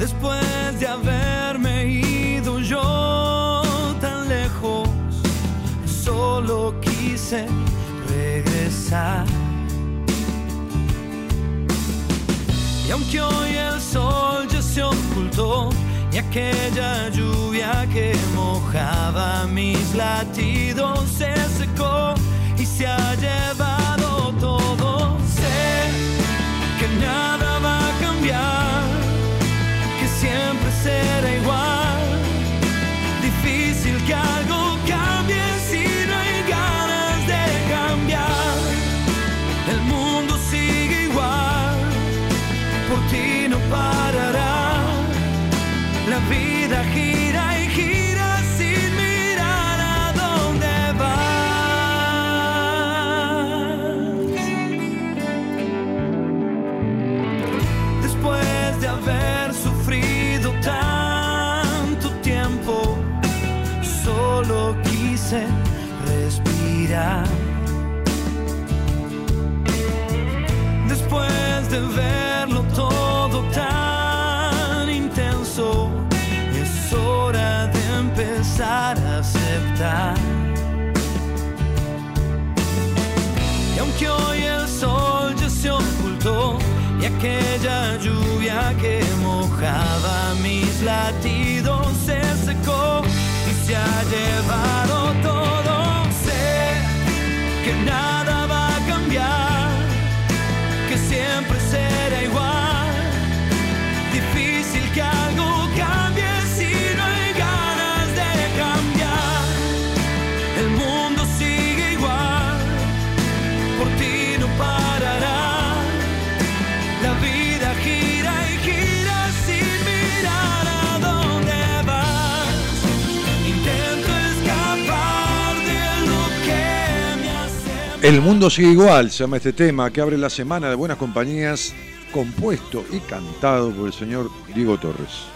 Después de haberme ido yo tan lejos, solo quise regresar. Y aunque hoy el sol ya se ocultó, y aquella lluvia que mojaba mis latidos se secó y se ha llevado todo. Sé que nada va a cambiar, será igual. De verlo todo tan intenso, es hora de empezar a aceptar. Y aunque hoy el sol ya se ocultó y aquella lluvia que mojaba mis latidos se secó y se ha llevado todo, sé que nada va a cambiar que siempre El mundo sigue igual, se llama este tema que abre la semana de buenas compañías, compuesto y cantado por el señor Diego Torres.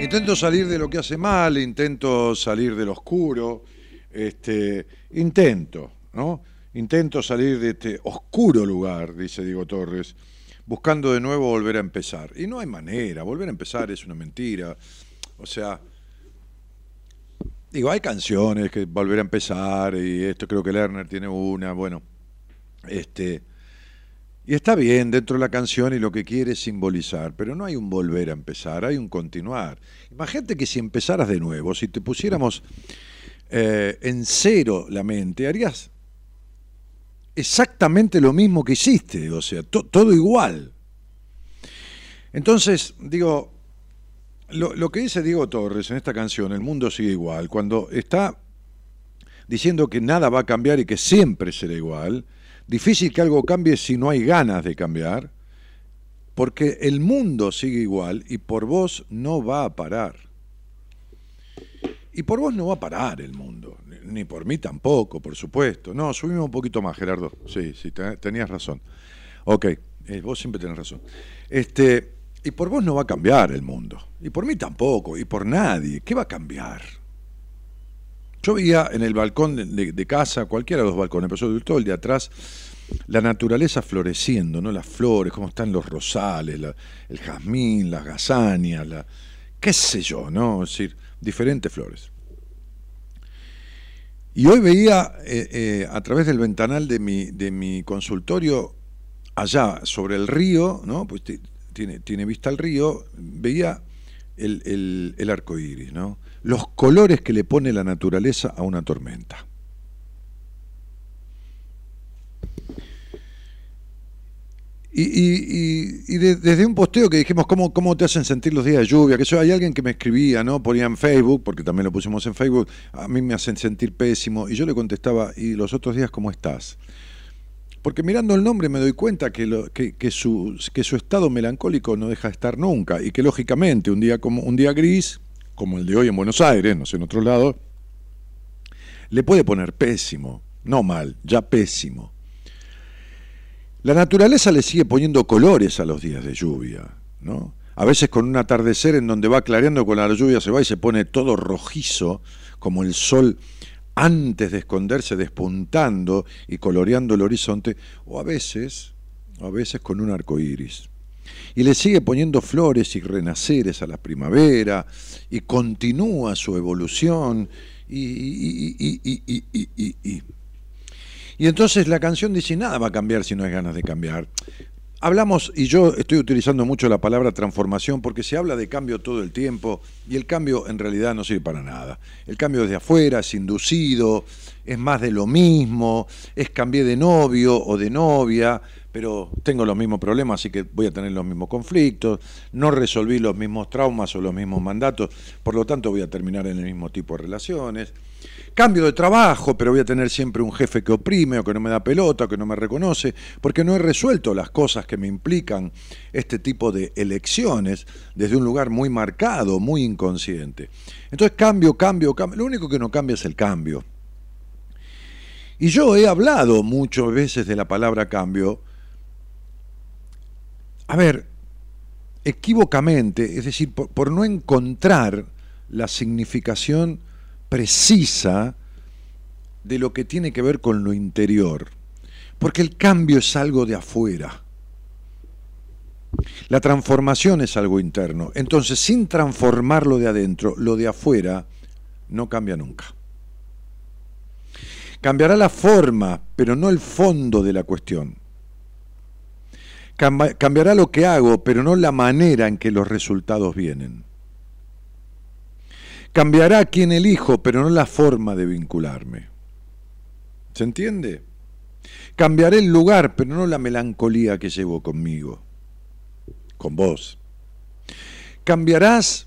Intento salir de lo que hace mal, intento salir del oscuro, este, intento, ¿no? Intento salir de este oscuro lugar, dice Diego Torres, buscando de nuevo volver a empezar. Y no hay manera, volver a empezar es una mentira. O sea, digo, hay canciones que volver a empezar y esto creo que Lerner tiene una, bueno, este Y está bien dentro de la canción y lo que quiere es simbolizar, pero no hay un volver a empezar, hay un continuar. Imagínate que si empezaras de nuevo, si te pusiéramos eh, en cero la mente, harías exactamente lo mismo que hiciste, o sea, to- todo igual. Entonces, digo, lo, lo que dice Diego Torres en esta canción, El mundo sigue igual, cuando está diciendo que nada va a cambiar y que siempre será igual, difícil que algo cambie si no hay ganas de cambiar, porque el mundo sigue igual y por vos no va a parar. Y por vos no va a parar el mundo, ni- por mí tampoco, por supuesto. No, subimos un poquito más, Gerardo. Sí, sí, te- tenías razón. Ok, eh, vos siempre tenés razón. Este, y por vos no va a cambiar el mundo. Y por mí tampoco, y por nadie. ¿Qué va a cambiar? Yo veía en el balcón de, casa, cualquiera de los balcones, pero sobre todo el de atrás, la naturaleza floreciendo, ¿no? Las flores, cómo están los rosales, la- el jazmín, las gazanias, la, qué sé yo, ¿no? Es decir, diferentes flores. Y hoy veía eh, eh, a través del ventanal de mi, de mi consultorio, allá sobre el río, ¿no? Pues ti- tiene, tiene vista al río, veía el, el, el arco iris, ¿no? Los colores que le pone la naturaleza a una tormenta. Y, y- y- de- desde un posteo que dijimos, ¿cómo, ¿cómo te hacen sentir los días de lluvia? Que yo, hay alguien que me escribía, ¿no? Ponía en Facebook, porque también lo pusimos en Facebook, a mí me hacen sentir pésimo. Y yo le contestaba, ¿y los otros días cómo estás? Porque mirando el nombre me doy cuenta que, lo- que, que su, que su estado melancólico no deja de estar nunca y que lógicamente un día, como, un día gris, como el de hoy en Buenos Aires, no sé, en otro lado, le puede poner pésimo, no mal, ya pésimo. La naturaleza le sigue poniendo colores a los días de lluvia, ¿no? A veces con un atardecer en donde va clareando con la lluvia se va y se pone todo rojizo, como el sol antes de esconderse despuntando y coloreando el horizonte, o a veces, o a veces con un arco iris. Y le sigue poniendo flores y renaceres a la primavera, y continúa su evolución, y, y- y- y- entonces la canción dice, nada va a cambiar si no hay ganas de cambiar. Hablamos, y yo estoy utilizando mucho la palabra transformación porque se habla de cambio todo el tiempo y el cambio en realidad no sirve para nada. El cambio desde afuera es inducido, es más de lo mismo, es cambié de novio o de novia, pero tengo los mismos problemas, así que voy a tener los mismos conflictos, no resolví los mismos traumas o los mismos mandatos, por lo tanto voy a terminar en el mismo tipo de relaciones. Cambio de trabajo, pero voy a tener siempre un jefe que oprime o que no me da pelota o que no me reconoce, porque no he resuelto las cosas que me implican este tipo de elecciones desde un lugar muy marcado, muy inconsciente. Entonces cambio, cambio, cambio. Lo único que no cambia es el cambio. Y yo he hablado muchas veces de la palabra cambio. A ver, equívocamente, es decir, por, por no encontrar la significación precisa de lo que tiene que ver con lo interior. Porque el cambio es algo de afuera. La transformación es algo interno. Entonces, sin transformarlo de adentro, lo de afuera no cambia nunca. Cambiará la forma, pero no el fondo de la cuestión. Cambiará lo que hago, pero no la manera en que los resultados vienen. Cambiará quien elijo, pero no la forma de vincularme. ¿Se entiende? Cambiaré el lugar, pero no la melancolía que llevo conmigo, con vos. Cambiarás,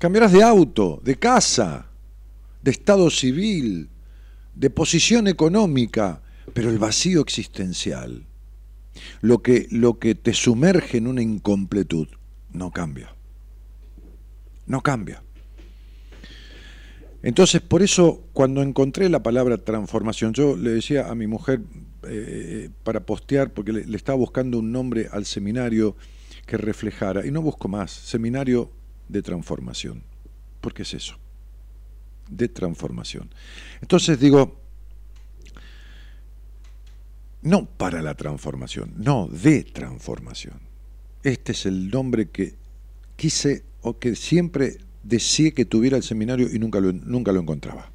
cambiarás de auto, de casa, de estado civil, de posición económica, pero el vacío existencial, lo que, lo que te sumerge en una incompletud, no cambia. No cambia. Entonces, por eso, cuando encontré la palabra transformación, yo le decía a mi mujer eh, para postear, porque le, le estaba buscando un nombre al seminario que reflejara, y no busco más, seminario de transformación, porque es eso, de transformación. Entonces digo, no para la transformación, no de transformación. Este es el nombre que quise o que siempre deseé que tuviera el seminario y nunca lo, nunca lo encontraba.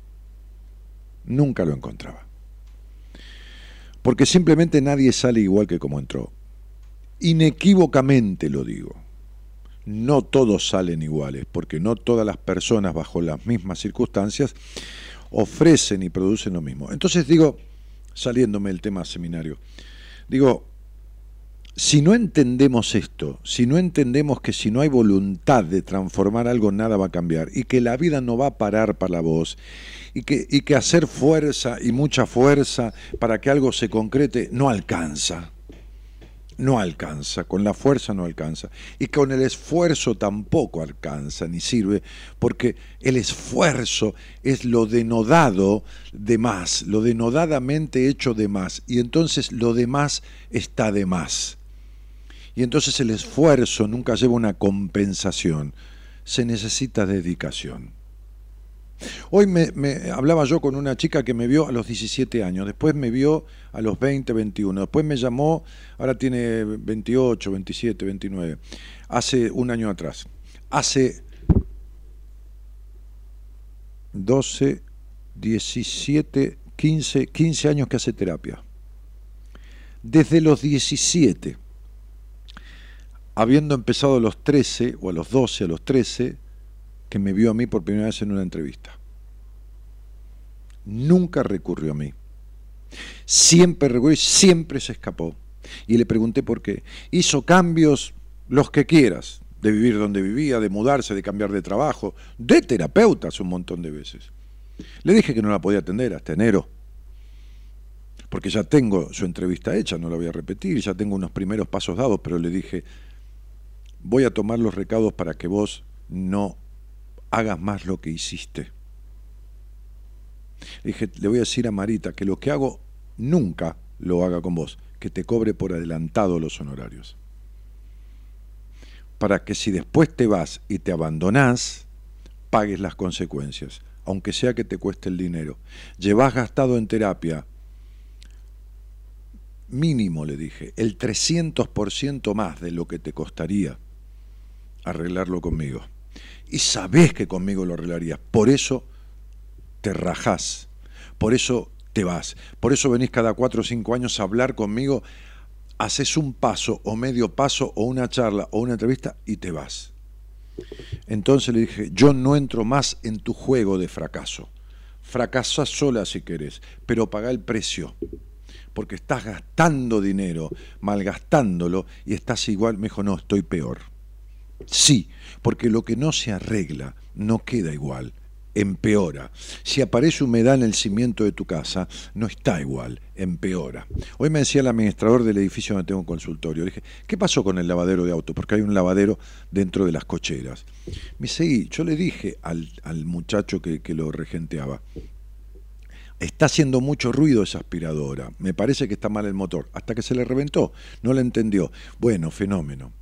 Nunca lo encontraba. Porque simplemente nadie sale igual que como entró. Inequívocamente lo digo. No todos salen iguales, porque no todas las personas bajo las mismas circunstancias ofrecen y producen lo mismo. Entonces digo, saliéndome del tema seminario, digo, si no entendemos esto, si no entendemos que si no hay voluntad de transformar algo, nada va a cambiar y que la vida no va a parar para vos y que, y que hacer fuerza y mucha fuerza para que algo se concrete no alcanza. No alcanza, con la fuerza no alcanza. Y con el esfuerzo tampoco alcanza ni sirve, porque el esfuerzo es lo denodado de más, lo denodadamente hecho de más. Y entonces lo demás está de más y entonces el esfuerzo nunca lleva una compensación, se necesita dedicación. Hoy me, hablaba yo con una chica que me vio a los 17 años, después me vio a los 20, 21, después me llamó, ahora tiene 28, 27, 29, hace un año atrás. Hace 12, 17, 15, 15 años que hace terapia. Desde los 17 habiendo empezado a los 13 o a los 12, a los 13, que me vio a mí por primera vez en una entrevista. Nunca recurrió a mí. Siempre recurrió siempre se escapó. Y le pregunté por qué. Hizo cambios los que quieras, de vivir donde vivía, de mudarse, de cambiar de trabajo, de terapeutas un montón de veces. Le dije que no la podía atender hasta enero, porque ya tengo su entrevista hecha, no la voy a repetir, ya tengo unos primeros pasos dados, pero le dije, voy a tomar los recados para que vos no hagas más lo que hiciste. Le dije, le voy a decir a Marita que lo que hago nunca lo haga con vos, que te cobre por adelantado los honorarios. Para que si después te vas y te abandonás, pagues las consecuencias, aunque sea que te cueste el dinero. Llevas gastado en terapia mínimo, le dije, el 300% más de lo que te costaría arreglarlo conmigo. Y sabés que conmigo lo arreglarías. Por eso te rajás. Por eso te vas. Por eso venís cada cuatro o cinco años a hablar conmigo. Haces un paso o medio paso o una charla o una entrevista y te vas. Entonces le dije, yo no entro más en tu juego de fracaso. Fracasa sola si querés, pero paga el precio. Porque estás gastando dinero, malgastándolo y estás igual. Me dijo, no, estoy peor. Sí, porque lo que no se arregla no queda igual, empeora. Si aparece humedad en el cimiento de tu casa, no está igual, empeora. Hoy me decía el administrador del edificio donde tengo un consultorio, le dije, ¿qué pasó con el lavadero de auto? Porque hay un lavadero dentro de las cocheras. Me seguí, yo le dije al, muchacho que, que lo regenteaba, está haciendo mucho ruido esa aspiradora, me parece que está mal el motor, hasta que se le reventó, no le entendió. Bueno, fenómeno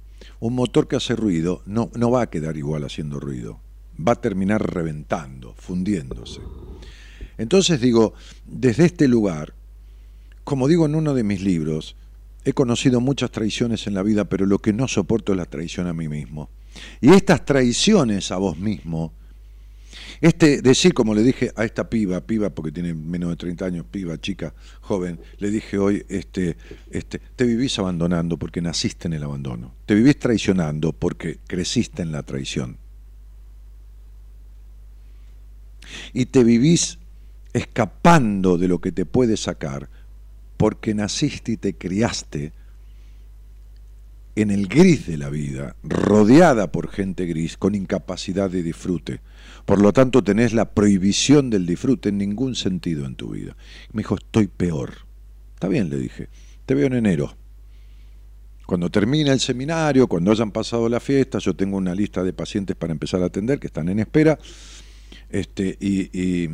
un motor que hace ruido no, no va a quedar igual haciendo ruido, va a terminar reventando, fundiéndose. Entonces digo, desde este lugar, como digo en uno de mis libros, he conocido muchas traiciones en la vida, pero lo que no soporto es la traición a mí mismo. Y estas traiciones a vos mismo este, decir, como le dije a esta piba, piba porque tiene menos de 30 años, piba, chica, joven, le dije hoy, este, este, te vivís abandonando porque naciste en el abandono. Te vivís traicionando porque creciste en la traición. Y te vivís escapando de lo que te puede sacar porque naciste y te criaste en el gris de la vida, rodeada por gente gris, con incapacidad de disfrute. Por lo tanto, tenés la prohibición del disfrute en ningún sentido en tu vida. Me dijo, estoy peor. Está bien, le dije, te veo en enero. Cuando termine el seminario, cuando hayan pasado la fiesta, yo tengo una lista de pacientes para empezar a atender que están en espera. Este, y,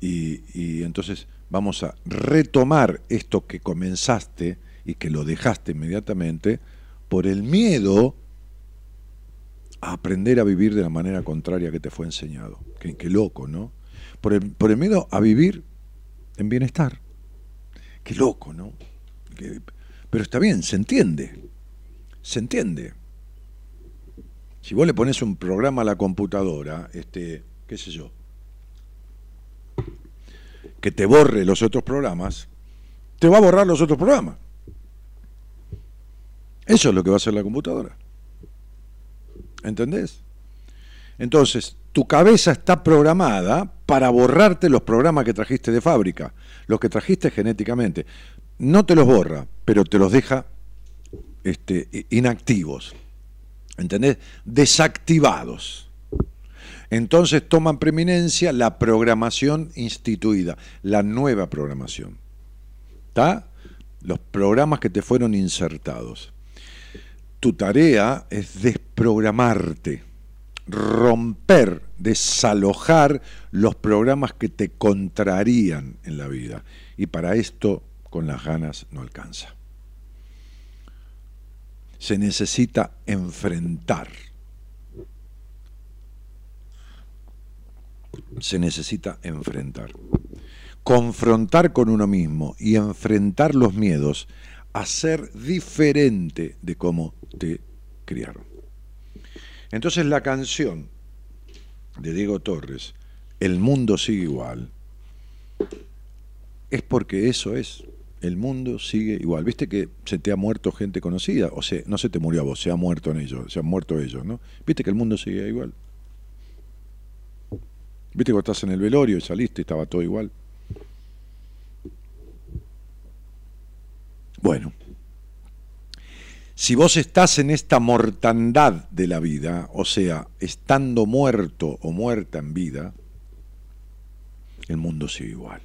y entonces vamos a retomar esto que comenzaste y que lo dejaste inmediatamente por el miedo a aprender a vivir de la manera contraria que te fue enseñado. Qué, loco, ¿no? Por el, por el, miedo a vivir en bienestar. Qué loco, ¿no? pero está bien, se entiende. Se entiende. Si vos le pones un programa a la computadora, este, qué sé yo, que te borre los otros programas, te va a borrar los otros programas. Eso es lo que va a hacer la computadora. ¿Entendés? Entonces, tu cabeza está programada para borrarte los programas que trajiste de fábrica, los que trajiste genéticamente. No te los borra, pero te los deja este, inactivos. ¿Entendés? Desactivados. Entonces toman preeminencia la programación instituida, la nueva programación. ¿Está? Los programas que te fueron insertados. Tu tarea es desprogramarte, romper, desalojar los programas que te contrarían en la vida. Y para esto, con las ganas, no alcanza. Se necesita enfrentar. Se necesita enfrentar. Confrontar con uno mismo y enfrentar los miedos a ser diferente de cómo te criaron. Entonces la canción de Diego Torres, El mundo sigue igual, es porque eso es. El mundo sigue igual. Viste que se te ha muerto gente conocida, o sea, no se te murió a vos, se ha muerto en ellos, se han muerto ellos, ¿no? Viste que el mundo sigue igual. Viste que estás en el velorio y saliste y estaba todo igual. Bueno, si vos estás en esta mortandad de la vida, o sea, estando muerto o muerta en vida, el mundo sigue igual.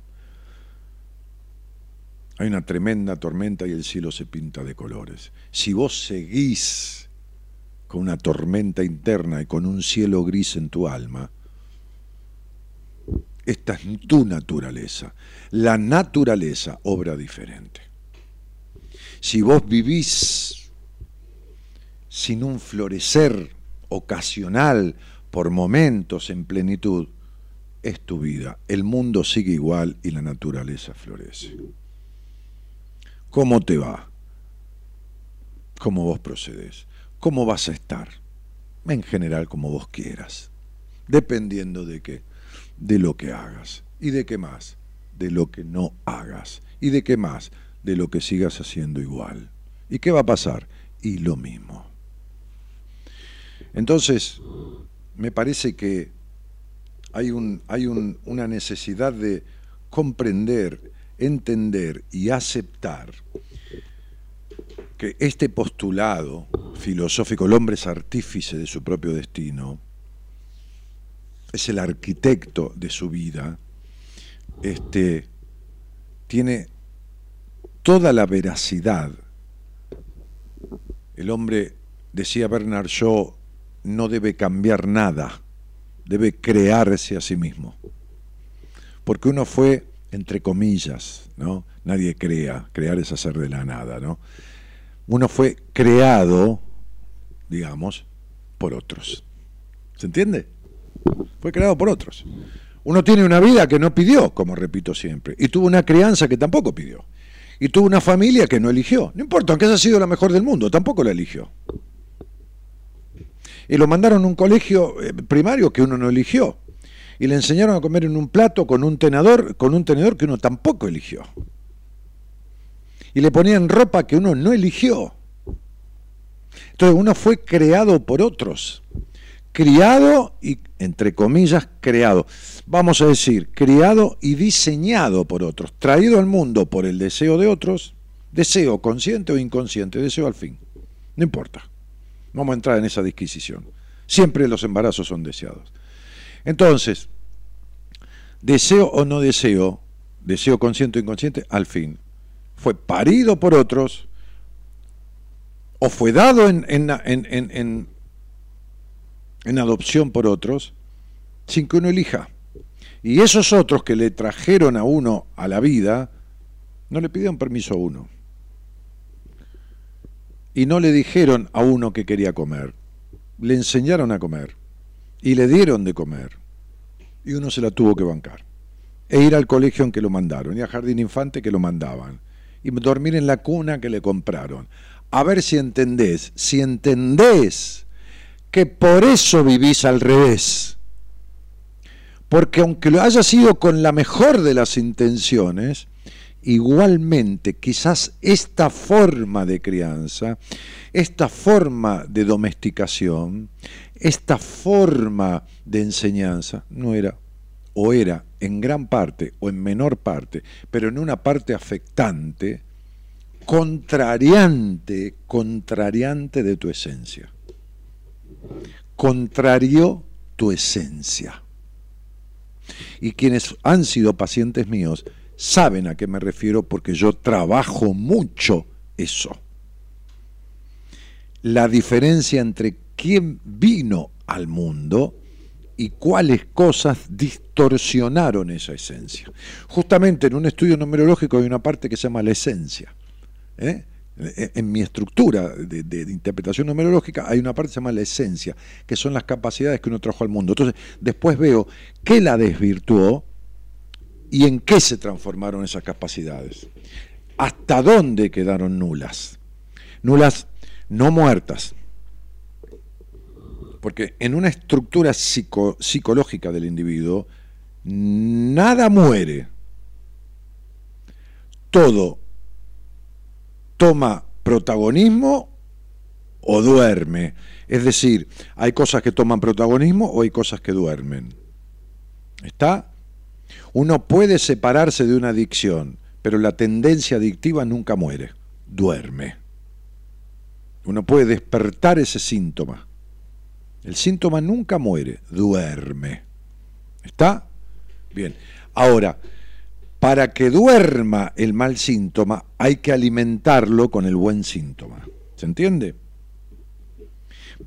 Hay una tremenda tormenta y el cielo se pinta de colores. Si vos seguís con una tormenta interna y con un cielo gris en tu alma, esta es tu naturaleza. La naturaleza obra diferente. Si vos vivís sin un florecer ocasional por momentos en plenitud, es tu vida. El mundo sigue igual y la naturaleza florece. ¿Cómo te va? ¿Cómo vos procedes? ¿Cómo vas a estar? En general, como vos quieras. Dependiendo de qué? De lo que hagas. ¿Y de qué más? De lo que no hagas. ¿Y de qué más? De lo que sigas haciendo igual. ¿Y qué va a pasar? Y lo mismo. Entonces, me parece que hay, un, hay un- una necesidad de comprender, entender y aceptar que este postulado filosófico, el hombre es artífice de su propio destino, es el arquitecto de su vida, este, tiene toda la veracidad. El hombre, decía Bernard Shaw, no debe cambiar nada, debe crearse a sí mismo. Porque uno fue, entre comillas, ¿no? Nadie crea, crear es hacer de la nada, ¿no? Uno fue creado, digamos, por otros. ¿Se entiende? Fue creado por otros. Uno tiene una vida que no pidió, como repito siempre, y tuvo una crianza que tampoco pidió. Y tuvo una familia que no eligió. No importa, aunque haya sido la mejor del mundo, tampoco la eligió. Y lo mandaron a un colegio eh, primario que uno no eligió. Y le enseñaron a comer en un plato con un tenedor, con un tenedor que uno tampoco eligió. Y le ponían ropa que uno no eligió. Entonces uno fue creado por otros. Criado y, entre comillas, creado. Vamos a decir, criado y diseñado por otros. Traído al mundo por el deseo de otros. Deseo consciente o inconsciente, deseo al fin. No importa. Vamos a entrar en esa disquisición. Siempre los embarazos son deseados. Entonces, deseo o no deseo, deseo consciente o inconsciente, al fin, fue parido por otros o fue dado en, en, en, en, adopción por otros sin que uno elija. Y esos otros que le trajeron a uno a la vida, no le pidieron permiso a uno. Y no le dijeron a uno que quería comer. Le enseñaron a comer. Y le dieron de comer. Y uno se la tuvo que bancar. E ir al colegio en que lo mandaron. Y al jardín infante que lo mandaban. Y dormir en la cuna que le compraron. A ver si entendés. Si entendés que por eso vivís al revés. Porque aunque lo haya sido con la mejor de las intenciones, igualmente quizás esta forma de crianza, esta forma de domesticación, esta forma de enseñanza no era o era en gran parte o en menor parte, pero en una parte afectante, contrariante, contrariante de tu esencia. Contrarió tu esencia. Y quienes han sido pacientes míos saben a qué me refiero porque yo trabajo mucho eso. La diferencia entre quién vino al mundo y cuáles cosas distorsionaron esa esencia. Justamente en un estudio numerológico hay una parte que se llama la esencia. ¿eh? En mi estructura de, de, interpretación numerológica hay una parte que se llama la esencia, que son las capacidades que uno trajo al mundo. Entonces, después veo qué la desvirtuó y en qué se transformaron esas capacidades. Hasta dónde quedaron nulas. Nulas no muertas, porque en una estructura psico, psicológica del individuo, nada muere. Todo toma protagonismo o duerme. Es decir, hay cosas que toman protagonismo o hay cosas que duermen. ¿Está? Uno puede separarse de una adicción, pero la tendencia adictiva nunca muere, duerme. Uno puede despertar ese síntoma el síntoma nunca muere, duerme. ¿Está? Bien. Ahora, para que duerma el mal síntoma, hay que alimentarlo con el buen síntoma. ¿Se entiende?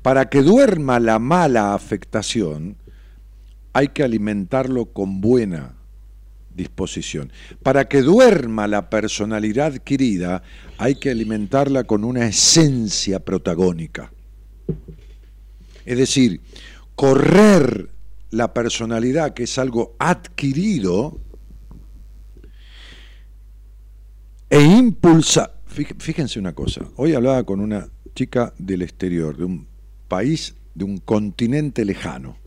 Para que duerma la mala afectación, hay que alimentarlo con buena disposición. Para que duerma la personalidad adquirida, hay que alimentarla con una esencia protagónica. Es decir, correr la personalidad, que es algo adquirido, e impulsa. Fíjense una cosa, hoy hablaba con una chica del exterior, de un país, de un continente lejano,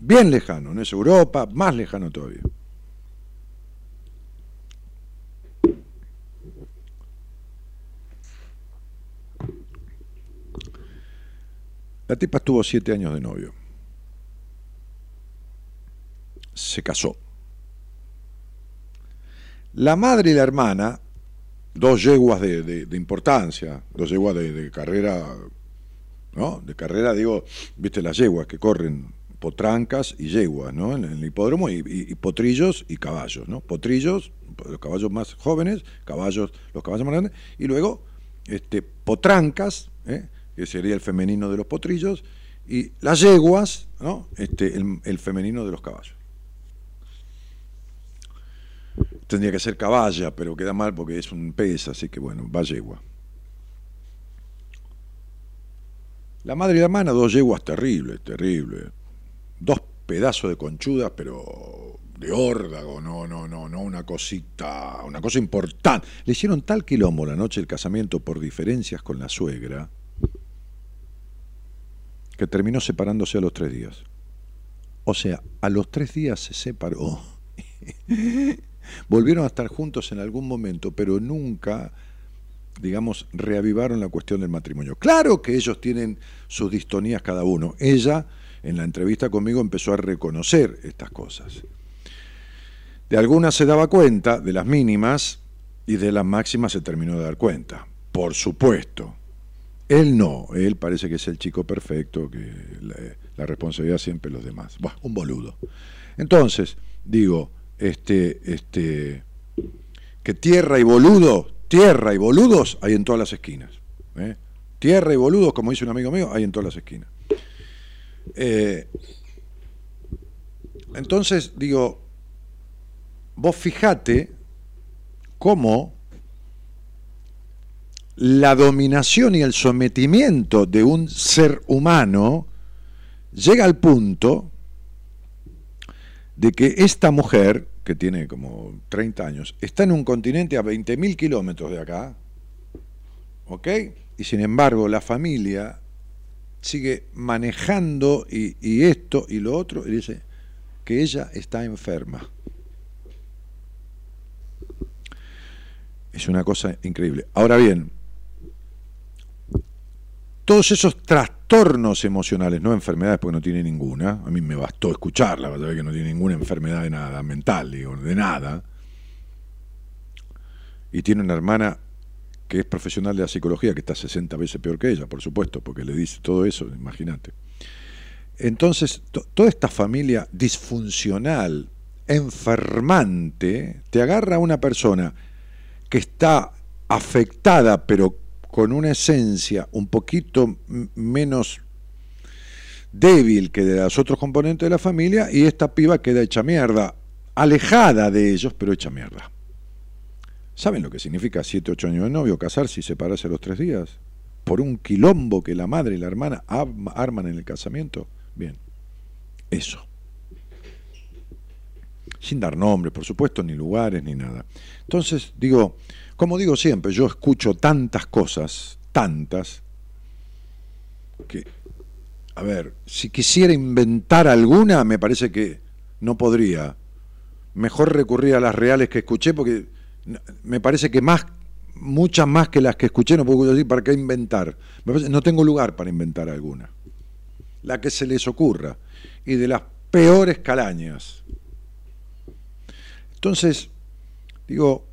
bien lejano, no es Europa, más lejano todavía. La tipa estuvo siete años de novio. Se casó. La madre y la hermana, dos yeguas de, importancia, dos yeguas de, carrera, ¿no? De carrera, digo, viste las yeguas que corren potrancas y yeguas, ¿no? En, el hipódromo, y, y, potrillos y caballos, ¿no? Potrillos, los caballos más jóvenes, caballos, los caballos más grandes, y luego este, potrancas, ¿eh? Que sería el femenino de los potrillos, y las yeguas, ¿no? este, el, femenino de los caballos. Tendría que ser caballa, pero queda mal porque es un pez, así que bueno, va yegua. La madre y la hermana, dos yeguas terribles, terribles. Dos pedazos de conchudas, pero de órdago, no, no, no, no, una cosita, una cosa importante. Le hicieron tal quilombo la noche del casamiento por diferencias con la suegra, que terminó separándose a los tres días. O sea, a los tres días se separó. Volvieron a estar juntos en algún momento, pero nunca, digamos, reavivaron la cuestión del matrimonio. Claro que ellos tienen sus distonías cada uno. Ella, en la entrevista conmigo, empezó a reconocer estas cosas. De algunas se daba cuenta, de las mínimas, y de las máximas se terminó de dar cuenta. Por supuesto, él no, él parece que es el chico perfecto, que la, responsabilidad siempre los demás. Bah, un boludo. Entonces, digo, este, este, que tierra y boludo, tierra y boludos hay en todas las esquinas. ¿eh? Tierra y boludos, como dice un amigo mío, hay en todas las esquinas. Eh, entonces, digo, vos fijate cómo la dominación y el sometimiento de un ser humano llega al punto de que esta mujer, que tiene como 30 años, está en un continente a 20.000 kilómetros de acá, ¿ok? Y sin embargo la familia sigue manejando y, y esto y lo otro, y dice que ella está enferma. Es una cosa increíble. Ahora bien, todos esos trastornos emocionales, no enfermedades porque no tiene ninguna, a mí me bastó escucharla para saber que no tiene ninguna enfermedad de nada, mental, digo, de nada. Y tiene una hermana que es profesional de la psicología, que está 60 veces peor que ella, por supuesto, porque le dice todo eso, imagínate. Entonces, to- toda esta familia disfuncional, enfermante, te agarra a una persona que está afectada, pero con una esencia un poquito menos débil que de los otros componentes de la familia, y esta piba queda hecha mierda, alejada de ellos, pero hecha mierda. ¿Saben lo que significa 7, 8 años de novio, casarse y separarse a los tres días? Por un quilombo que la madre y la hermana arm- arman en el casamiento. Bien, eso. Sin dar nombres, por supuesto, ni lugares, ni nada. Entonces, digo, como digo siempre, yo escucho tantas cosas, tantas, que, a ver, si quisiera inventar alguna, me parece que no podría. Mejor recurrir a las reales que escuché, porque me parece que más, muchas más que las que escuché, no puedo decir para qué inventar. No tengo lugar para inventar alguna. La que se les ocurra. Y de las peores calañas. Entonces, digo,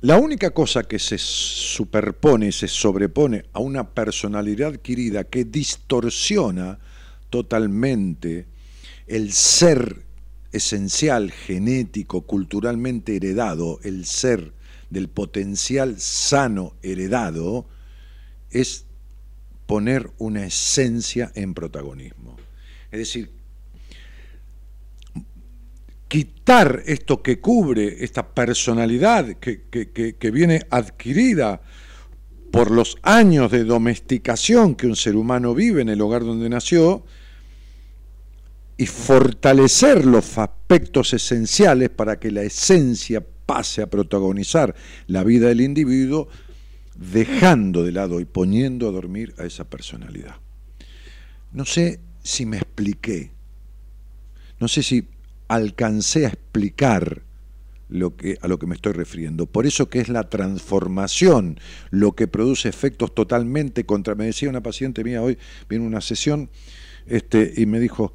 la única cosa que se superpone, se sobrepone a una personalidad adquirida que distorsiona totalmente el ser esencial, genético, culturalmente heredado, el ser del potencial sano heredado, es poner una esencia en protagonismo. Es decir, quitar esto que cubre, esta personalidad que, que- que- viene adquirida por los años de domesticación que un ser humano vive en el hogar donde nació, y fortalecer los aspectos esenciales para que la esencia pase a protagonizar la vida del individuo, dejando de lado y poniendo a dormir a esa personalidad. No sé si me expliqué, no sé si alcancé a explicar lo que, a lo que me estoy refiriendo. Por eso que es la transformación lo que produce efectos totalmente contra. Me decía una paciente mía hoy, viene una sesión, este, y me dijo,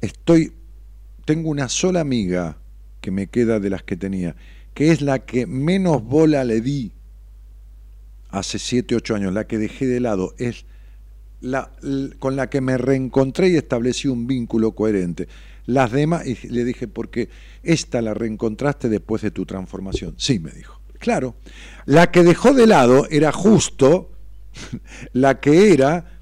estoy, tengo una sola amiga que me queda de las que tenía, que es la que menos bola le di hace 7, 8 años, la que dejé de lado, es la, con la que me reencontré y establecí un vínculo coherente. Las demás, y le dije, porque esta la reencontraste después de tu transformación. Sí, me dijo. Claro, la que dejó de lado era justo la que era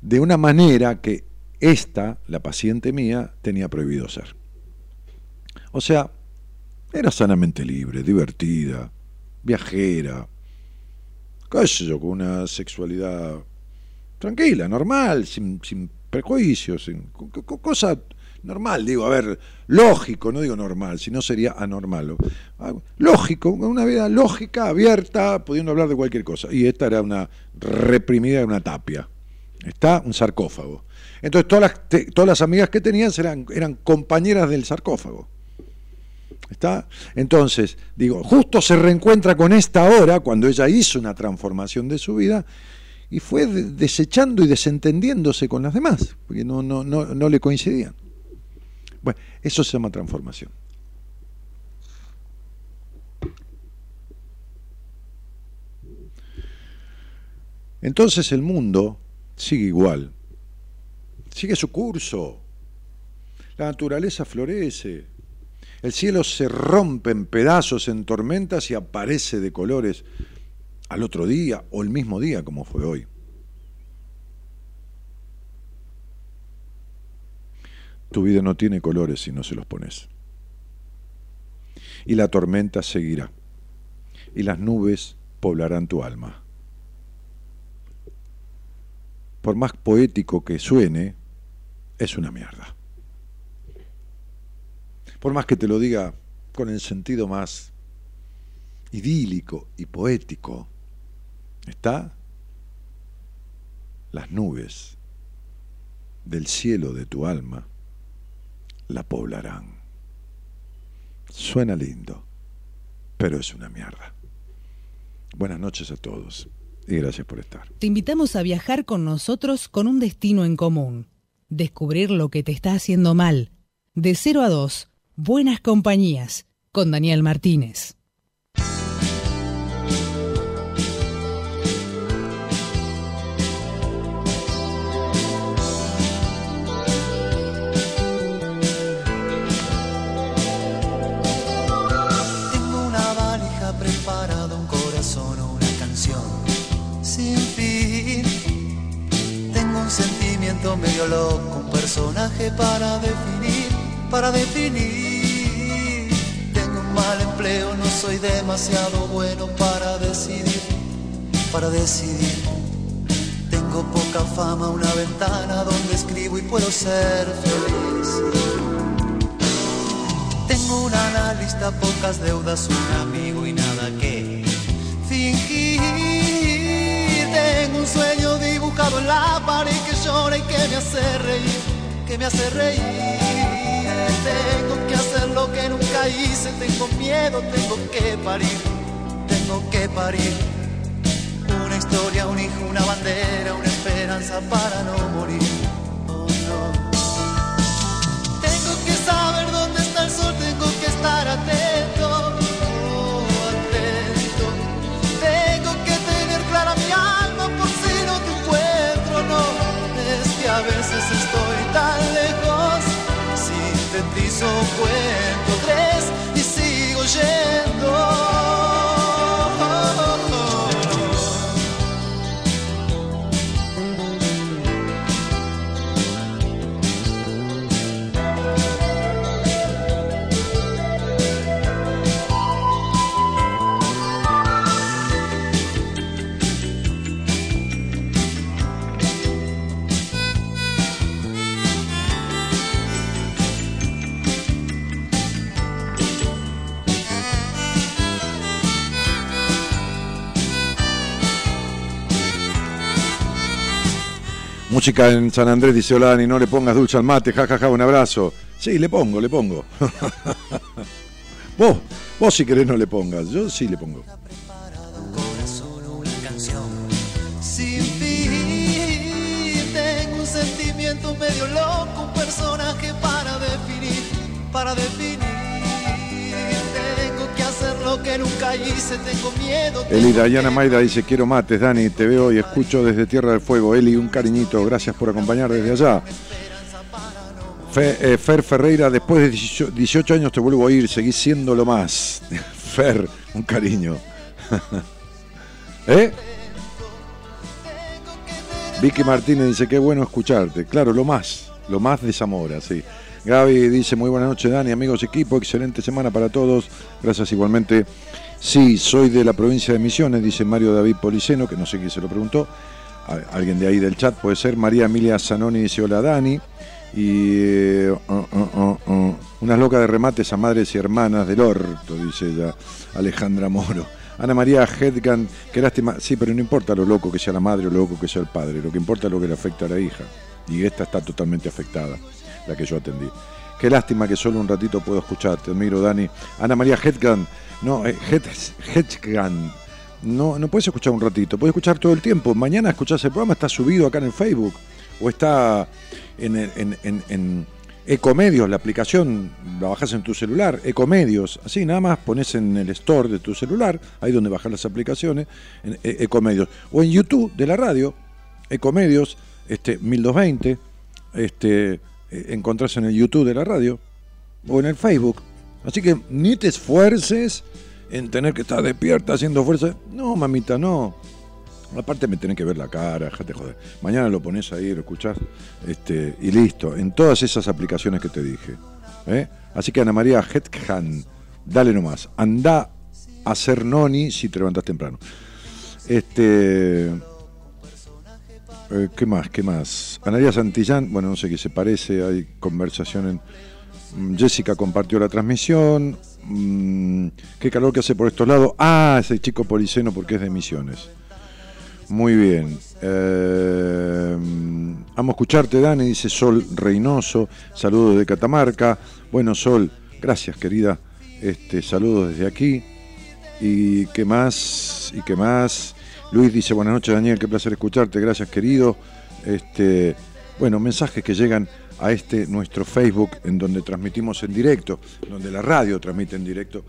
de una manera que esta, la paciente mía, tenía prohibido ser. O sea, era sanamente libre, divertida, viajera, qué con una sexualidad tranquila, normal, sin prejuicios, sin, co- co- cosa normal, digo, a ver, lógico, no digo normal, si no sería anormal. Ah, Lógico, una vida lógica, abierta, pudiendo hablar de cualquier cosa. Y esta era una reprimida, una tapia. Está un sarcófago. Entonces todas las, todas las amigas que tenías eran, eran compañeras del sarcófago. ¿Está? Entonces, digo, justo se reencuentra con esta hora, cuando ella hizo una transformación de su vida, y fue de- desechando y desentendiéndose con las demás, porque no, no, no, no le coincidían. Bueno, eso se llama transformación. Entonces el mundo sigue igual, sigue su curso, la naturaleza florece, el cielo se rompe en pedazos, en tormentas y aparece de colores al otro día o el mismo día como fue hoy. Tu vida no tiene colores si no se los pones. Y la tormenta seguirá. Y las nubes poblarán tu alma. Por más poético que suene, es una mierda. Por más que te lo diga con el sentido más idílico y poético, está las nubes del cielo de tu alma la poblarán. Suena lindo, pero es una mierda. Buenas noches a todos y gracias por estar. Te invitamos a viajar con nosotros con un destino en común. Descubrir lo que te está haciendo mal. De 0 a 2, Buenas Compañías, con Daniel Martínez. Medio loco, un personaje para definir, para definir. Tengo un mal empleo, no soy demasiado bueno para decidir, para decidir. Tengo poca fama, una ventana donde escribo y puedo ser feliz. Tengo un analista, pocas deudas, un amigo y nada que fingir. Tengo un sueño dibujado en la pared que llora y que me hace reír, que me hace reír. Tengo que hacer lo que nunca hice, tengo miedo, tengo que parir, tengo que parir. Una historia, un hijo, una bandera, una esperanza para no morir. Oh, no. Tengo que saber dónde está el sol, tengo que estar atento, un cuento, tres y sigo yendo. Música en San Andrés dice, hola Dani, no le pongas dulce al mate, jajaja, un abrazo. Sí, le pongo, le pongo. vos, vos si querés no le pongas, yo sí le pongo. sin fin. Tengo un sentimiento medio loco, un personaje para definir, para definir. Lo que nunca hice, tengo miedo. Eli Dayana Maida dice, quiero mates, Dani, te veo y escucho desde Tierra del Fuego. Eli, un cariñito, gracias por acompañar desde allá. Eh, Fer Ferreira, después de 18 18 años te vuelvo a oír, seguís siendo lo más. Fer, un cariño. ¿Eh? Vicky Martínez dice, qué bueno escucharte. Claro, lo más, lo más de Zamora, sí. Gaby dice, muy buenas noches, Dani, amigos, equipo, excelente semana para todos. Gracias igualmente. Sí, soy de la provincia de Misiones, dice Mario David Policeno, que no sé quién se lo preguntó. Alguien de ahí del chat puede ser. María Emilia Zanoni dice, hola Dani. Y eh, uh, uh, uh, unas locas de remates a madres y hermanas del orto, dice ella, Alejandra Moro. Ana María Hedgan, qué lástima, sí, pero no importa lo loco que sea la madre o lo loco que sea el padre, lo que importa es lo que le afecta a la hija. Y esta está totalmente afectada, la que yo atendí. Qué lástima que solo un ratito puedo escuchar, te admiro Dani. Ana María Hedgan, no, eh, Hed- Hedgan, no, no puedes escuchar un ratito, puedes escuchar todo el tiempo. Mañana escuchás el programa, está subido acá en el Facebook o está en, en, en- en Ecomedios, la aplicación, la bajas en tu celular, Ecomedios, así nada más pones en el store de tu celular, ahí donde bajas las aplicaciones, en E- Ecomedios. O en YouTube de la radio, Ecomedios, este, 1220, este, eh, encontrás en el YouTube de la radio o en el Facebook. Así que ni te esfuerces en tener que estar despierta haciendo fuerza. No, mamita, no. Aparte me tenés que ver la cara, déjate joder. Mañana lo pones ahí, lo escuchás, este, y listo. En todas esas aplicaciones que te dije. ¿eh? Así que Ana María Hetkan, dale nomás. Anda a hacer noni si te levantás temprano. Este. Eh, ¿Qué más? ¿Qué más? Analia Santillán, bueno, no sé qué se parece, hay conversación en. Mm, Jessica compartió la transmisión. Mm, ¿Qué calor que hace por estos lados? Ah, ese chico policeno porque es de Misiones. Muy bien. Eh, amo escucharte, Dani, dice Sol Reynoso. Saludos de Catamarca. Bueno, Sol, gracias, querida. Este, saludos desde aquí. ¿Y qué más? ¿Y qué más? Luis dice, buenas noches Daniel, qué placer escucharte, gracias querido. Este, bueno, mensajes que llegan a este nuestro Facebook en donde transmitimos en directo, donde la radio transmite en directo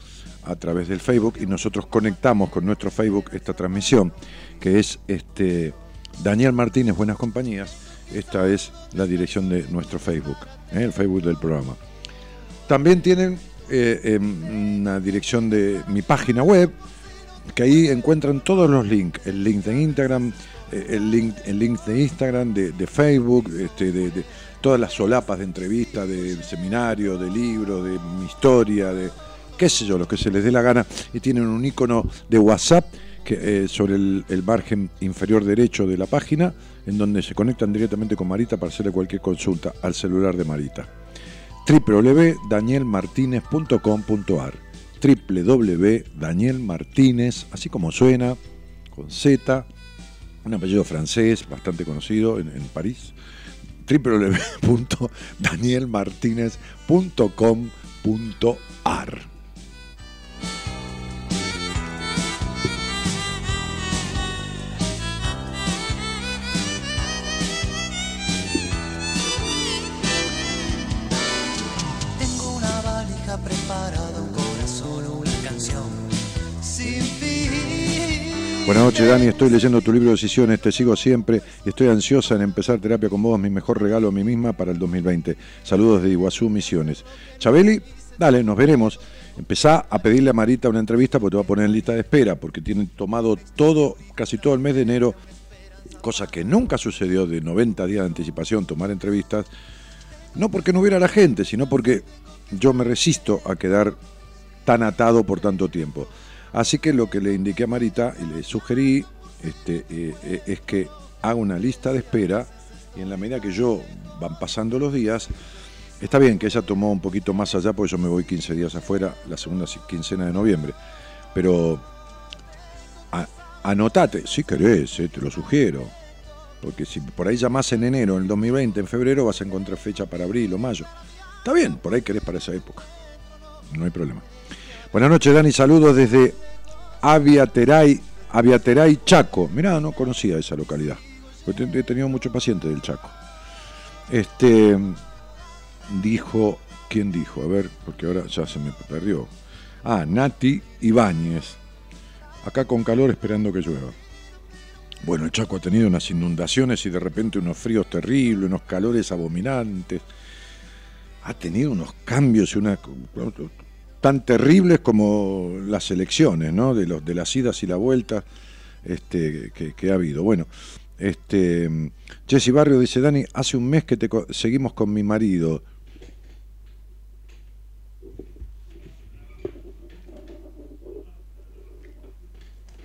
a través del Facebook y nosotros conectamos con nuestro Facebook esta transmisión, que es este Daniel Martínez Buenas Compañías. Esta es la dirección de nuestro Facebook, ¿eh? el Facebook del programa. También tienen eh, em, una dirección de mi página web, que ahí encuentran todos los links, el link de Instagram, eh, el link, el link de Instagram, de, Facebook, este, de, todas las solapas de entrevistas, del seminario, de libro, de mi historia, de qué sé yo, lo que se les dé la gana, y tienen un icono de WhatsApp que, eh, sobre el, el, margen inferior derecho de la página, en donde se conectan directamente con Marita para hacerle cualquier consulta al celular de Marita. www.danielmartinez.com.ar www.danielmartinez, así como suena, con Z, un apellido francés bastante conocido en, París, www.danielmartinez.com.ar Buenas noches, Dani. Estoy leyendo tu libro de Decisiones, te sigo siempre y estoy ansiosa en empezar terapia con vos, mi mejor regalo a mí misma para el 2020. Saludos de Iguazú Misiones. Chabeli, dale, nos veremos. Empezá a pedirle a Marita una entrevista porque te va a poner en lista de espera, porque tienen tomado todo, casi todo el mes de enero, cosa que nunca sucedió de 90 días de anticipación, tomar entrevistas, no porque no hubiera la gente, sino porque yo me resisto a quedar tan atado por tanto tiempo. Así que lo que le indiqué a Marita y le sugerí este, eh, eh, es que haga una lista de espera y en la medida que yo van pasando los días, está bien que ella tomó un poquito más allá porque yo me voy 15 días afuera, la segunda quincena de noviembre, pero anotate, si querés, eh, te lo sugiero, porque si por ahí llamas en enero, en el 2020, en febrero vas a encontrar fecha para abril o mayo. Está bien, por ahí querés para esa época, no hay problema. Buenas noches, Dani. Saludos desde Aviateray, Aviateray Chaco. Mirá, no conocía esa localidad. He tenido muchos pacientes del Chaco. Este dijo, ¿quién dijo? A ver, porque ahora ya se me perdió. Ah, Nati Ibáñez. Acá con calor esperando que llueva. Bueno, el Chaco ha tenido unas inundaciones y de repente unos fríos terribles, unos calores abominantes. Ha tenido unos cambios y una tan terribles como las elecciones, ¿no? De, los, de las idas y la vuelta este, que, ha habido. Bueno, este, Jesse Barrio dice, Dani, hace un mes que te seguimos con mi marido.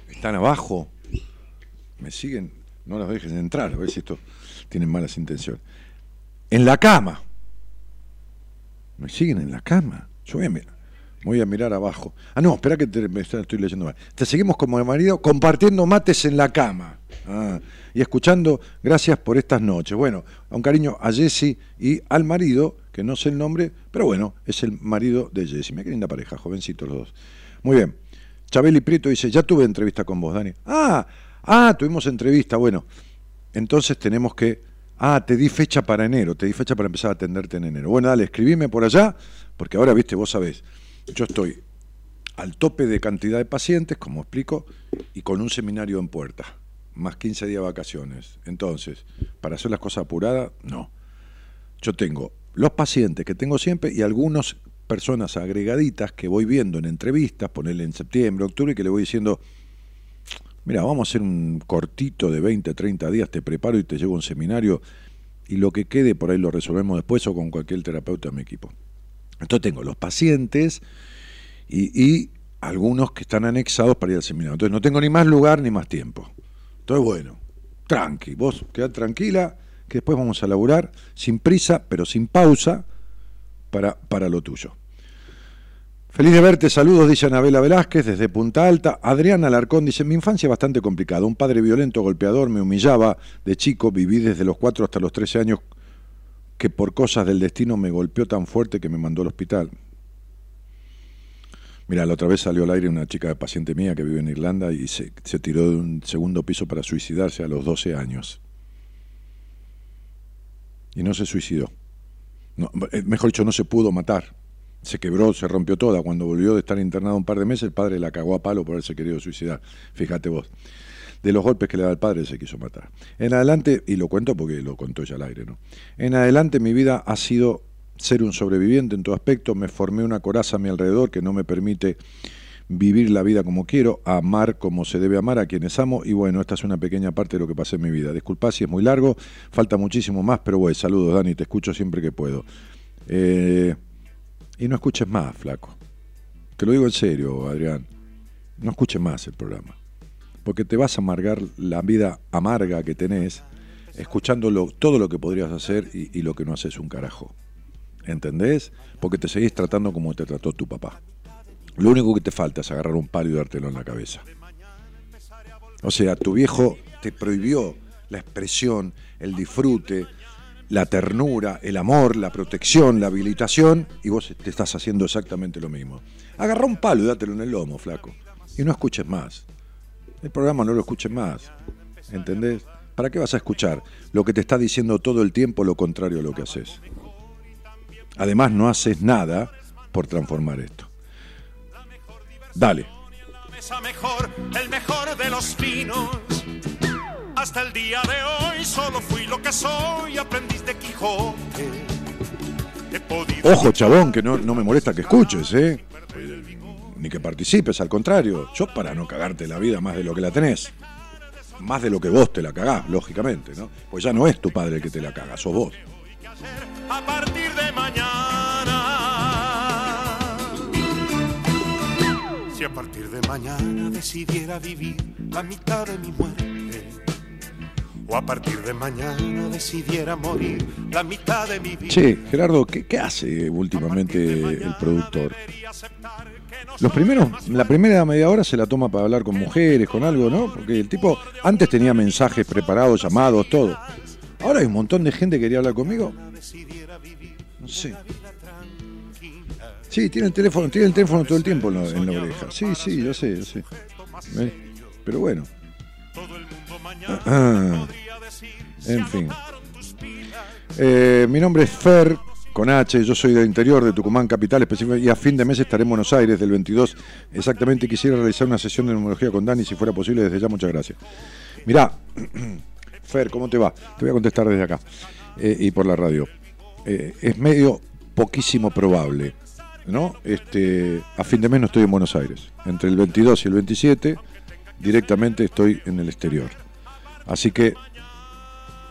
Están abajo. Me siguen. No los dejes entrar, a ver si esto tienen malas intenciones. En la cama. Me siguen en la cama. Yo voy a mirar. Voy a mirar abajo. Ah, no, espera que te, estoy leyendo mal. Te seguimos como marido compartiendo mates en la cama. Ah, y escuchando gracias por estas noches. Bueno, a un cariño a Jesse y al marido, que no sé el nombre, pero bueno, es el marido de Jesse. Mira qué linda pareja, jovencitos los dos. Muy bien. Chabeli Prieto dice, ya tuve entrevista con vos, Dani. Ah, ah, tuvimos entrevista. Bueno, entonces tenemos que... Ah, te di fecha para enero, te di fecha para empezar a atenderte en enero. Bueno, dale, escribime por allá, porque ahora, viste, vos sabés yo estoy al tope de cantidad de pacientes, como explico, y con un seminario en puerta, más 15 días de vacaciones. Entonces, para hacer las cosas apuradas, no. Yo tengo los pacientes que tengo siempre y algunas personas agregaditas que voy viendo en entrevistas, ponerle en septiembre, octubre, y que le voy diciendo, mira, vamos a hacer un cortito de 20, 30 días, te preparo y te llevo un seminario, y lo que quede por ahí lo resolvemos después o con cualquier terapeuta de mi equipo. Entonces tengo los pacientes y, algunos que están anexados para ir al seminario. Entonces no tengo ni más lugar ni más tiempo. Entonces, bueno, tranqui, vos quedad tranquila, que después vamos a laburar sin prisa, pero sin pausa, para, para lo tuyo. Feliz de verte, saludos, dice Anabela Velázquez desde Punta Alta. Adriana Alarcón dice, mi infancia bastante complicada. Un padre violento, golpeador, me humillaba de chico, viví desde los 4 hasta los 13 años que por cosas del destino me golpeó tan fuerte que me mandó al hospital. Mira, la otra vez salió al aire una chica paciente mía que vive en Irlanda y se, tiró de un segundo piso para suicidarse a los 12 años. Y no se suicidó. Eh, mejor dicho, no se pudo matar. Se quebró, se rompió toda. Cuando volvió de estar internado un par de meses, el padre la cagó a palo por haberse querido suicidar. Fíjate vos. De los golpes que le da el padre se quiso matar. En adelante, y lo cuento porque lo contó ya al aire, ¿no? En adelante mi vida ha sido ser un sobreviviente en todo aspecto. Me formé una coraza a mi alrededor que no me permite vivir la vida como quiero, amar como se debe amar a quienes amo y bueno, esta es una pequeña parte de lo que pasé en mi vida. Disculpa si es muy largo, falta muchísimo más, pero bueno, saludos Dani, te escucho siempre que puedo. Eh, y no escuches más, flaco. Te lo digo en serio, Adrián. No escuches más el programa. Porque te vas a amargar la vida amarga que tenés escuchándolo todo lo que podrías hacer y, y lo que no haces un carajo. ¿Entendés? Porque te seguís tratando como te trató tu papá. Lo único que te falta es agarrar un palo y dártelo en la cabeza. O sea, tu viejo te prohibió la expresión, el disfrute, la ternura, el amor, la protección, la habilitación, y vos te estás haciendo exactamente lo mismo. Agarra un palo y dátelo en el lomo, flaco. Y no escuches más. El programa no lo escuches más. ¿Entendés? ¿Para qué vas a escuchar lo que te está diciendo todo el tiempo lo contrario a lo que haces? Además, no haces nada por transformar esto. Dale. mejor, el mejor de los vinos. Hasta el día de hoy solo fui lo que soy, aprendiz de Quijote. Ojo, chabón, que no, no me molesta que escuches, ¿eh? Ni que participes, al contrario. Yo para no cagarte la vida más de lo que la tenés. Más de lo que vos te la cagás, lógicamente, ¿no? Pues ya no es tu padre el que te la caga, sos vos. A partir de mañana Si a partir de mañana decidiera vivir la mitad de mi muerte, o a partir de mañana decidiera morir la mitad de mi vida. Che, Gerardo, ¿qué, qué hace últimamente el productor? Los primeros, la primera media hora se la toma para hablar con mujeres, con algo, ¿no? Porque el tipo antes tenía mensajes preparados, llamados, todo. Ahora hay un montón de gente que quería hablar conmigo. No sé. Sí, tiene el teléfono, tiene el teléfono todo el tiempo en la, oreja. Sí, sí, yo sé, yo sé. ¿Ves? Pero bueno. En fin. Eh, mi nombre es Fer, con H, yo soy del interior de Tucumán, capital y a fin de mes estaré en Buenos Aires del 22. Exactamente, quisiera realizar una sesión de numerología con Dani, si fuera posible, desde ya, muchas gracias. Mirá, Fer, ¿cómo te va? Te voy a contestar desde acá eh, y por la radio. Eh, es medio poquísimo probable ¿no? Este, a fin de mes no estoy en Buenos Aires. Entre el 22 y el 27 directamente estoy en el exterior. Así que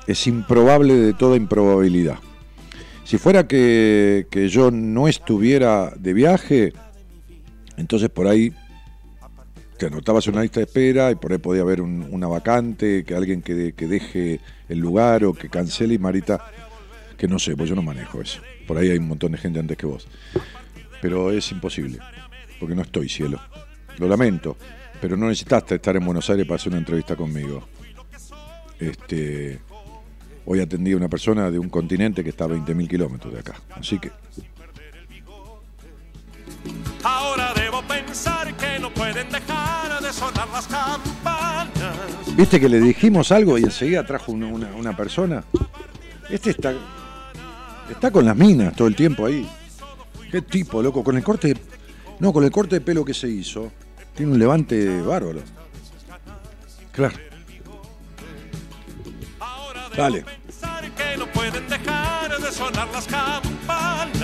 es improbable de toda improbabilidad. Si fuera que, que yo no estuviera de viaje, entonces por ahí te anotabas una lista de espera y por ahí podía haber una vacante, que alguien que, que deje el lugar o que cancele y Marita, que no sé, pues yo no manejo eso. Por ahí hay un montón de gente antes que vos pero es imposible, porque no estoy, cielo. Lo lamento, pero no necesitaste estar en Buenos Aires para hacer una entrevista conmigo. Este, hoy atendí a una persona de un continente que está a 20.000 kilómetros de acá, así que... Ahora debo pensar que no pueden dejar de sonar las campanas. ¿Viste que le dijimos algo y enseguida trajo una, una, una persona? Este está, está con las minas todo el tiempo ahí. Qué tipo, loco, con el corte. No, con el corte de pelo que se hizo. Tiene un levante bárbaro. Claro. Dale.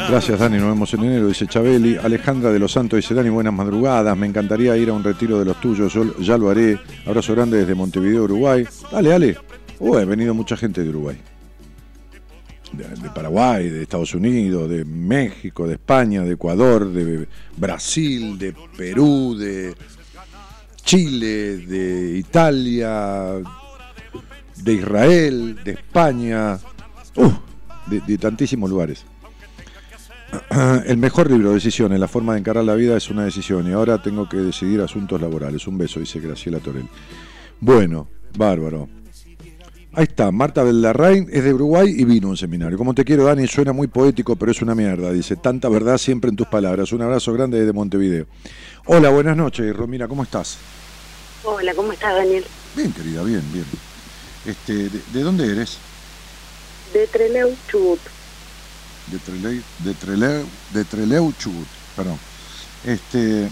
Gracias, Dani. Nos vemos en enero, dice Chabeli. Alejandra de los Santos dice: Dani, buenas madrugadas. Me encantaría ir a un retiro de los tuyos. Yo ya lo haré. Abrazo grande desde Montevideo, Uruguay. Dale, dale. Uy, ha venido mucha gente de Uruguay de, Paraguay, de Estados Unidos, de México, de España, de Ecuador, de Brasil, de Perú, de Chile, de Italia, de Israel, de España, uh, de, tantísimos lugares. El mejor libro, de Decisiones, la forma de encarar la vida es una decisión y ahora tengo que decidir asuntos laborales. Un beso, dice Graciela Torel. Bueno, bárbaro. Ahí está, Marta Bellarrain es de Uruguay y vino a un seminario. Como te quiero, Dani, suena muy poético, pero es una mierda. Dice, tanta verdad siempre en tus palabras. Un abrazo grande desde Montevideo. Hola, buenas noches, Romina, ¿cómo estás? Hola, ¿cómo estás, Daniel? Bien, querida, bien, bien. Este, ¿de, dónde eres? De Treleu, Chubut. De Treleu, de Treleu, de Treleu, Chubut, perdón. Este,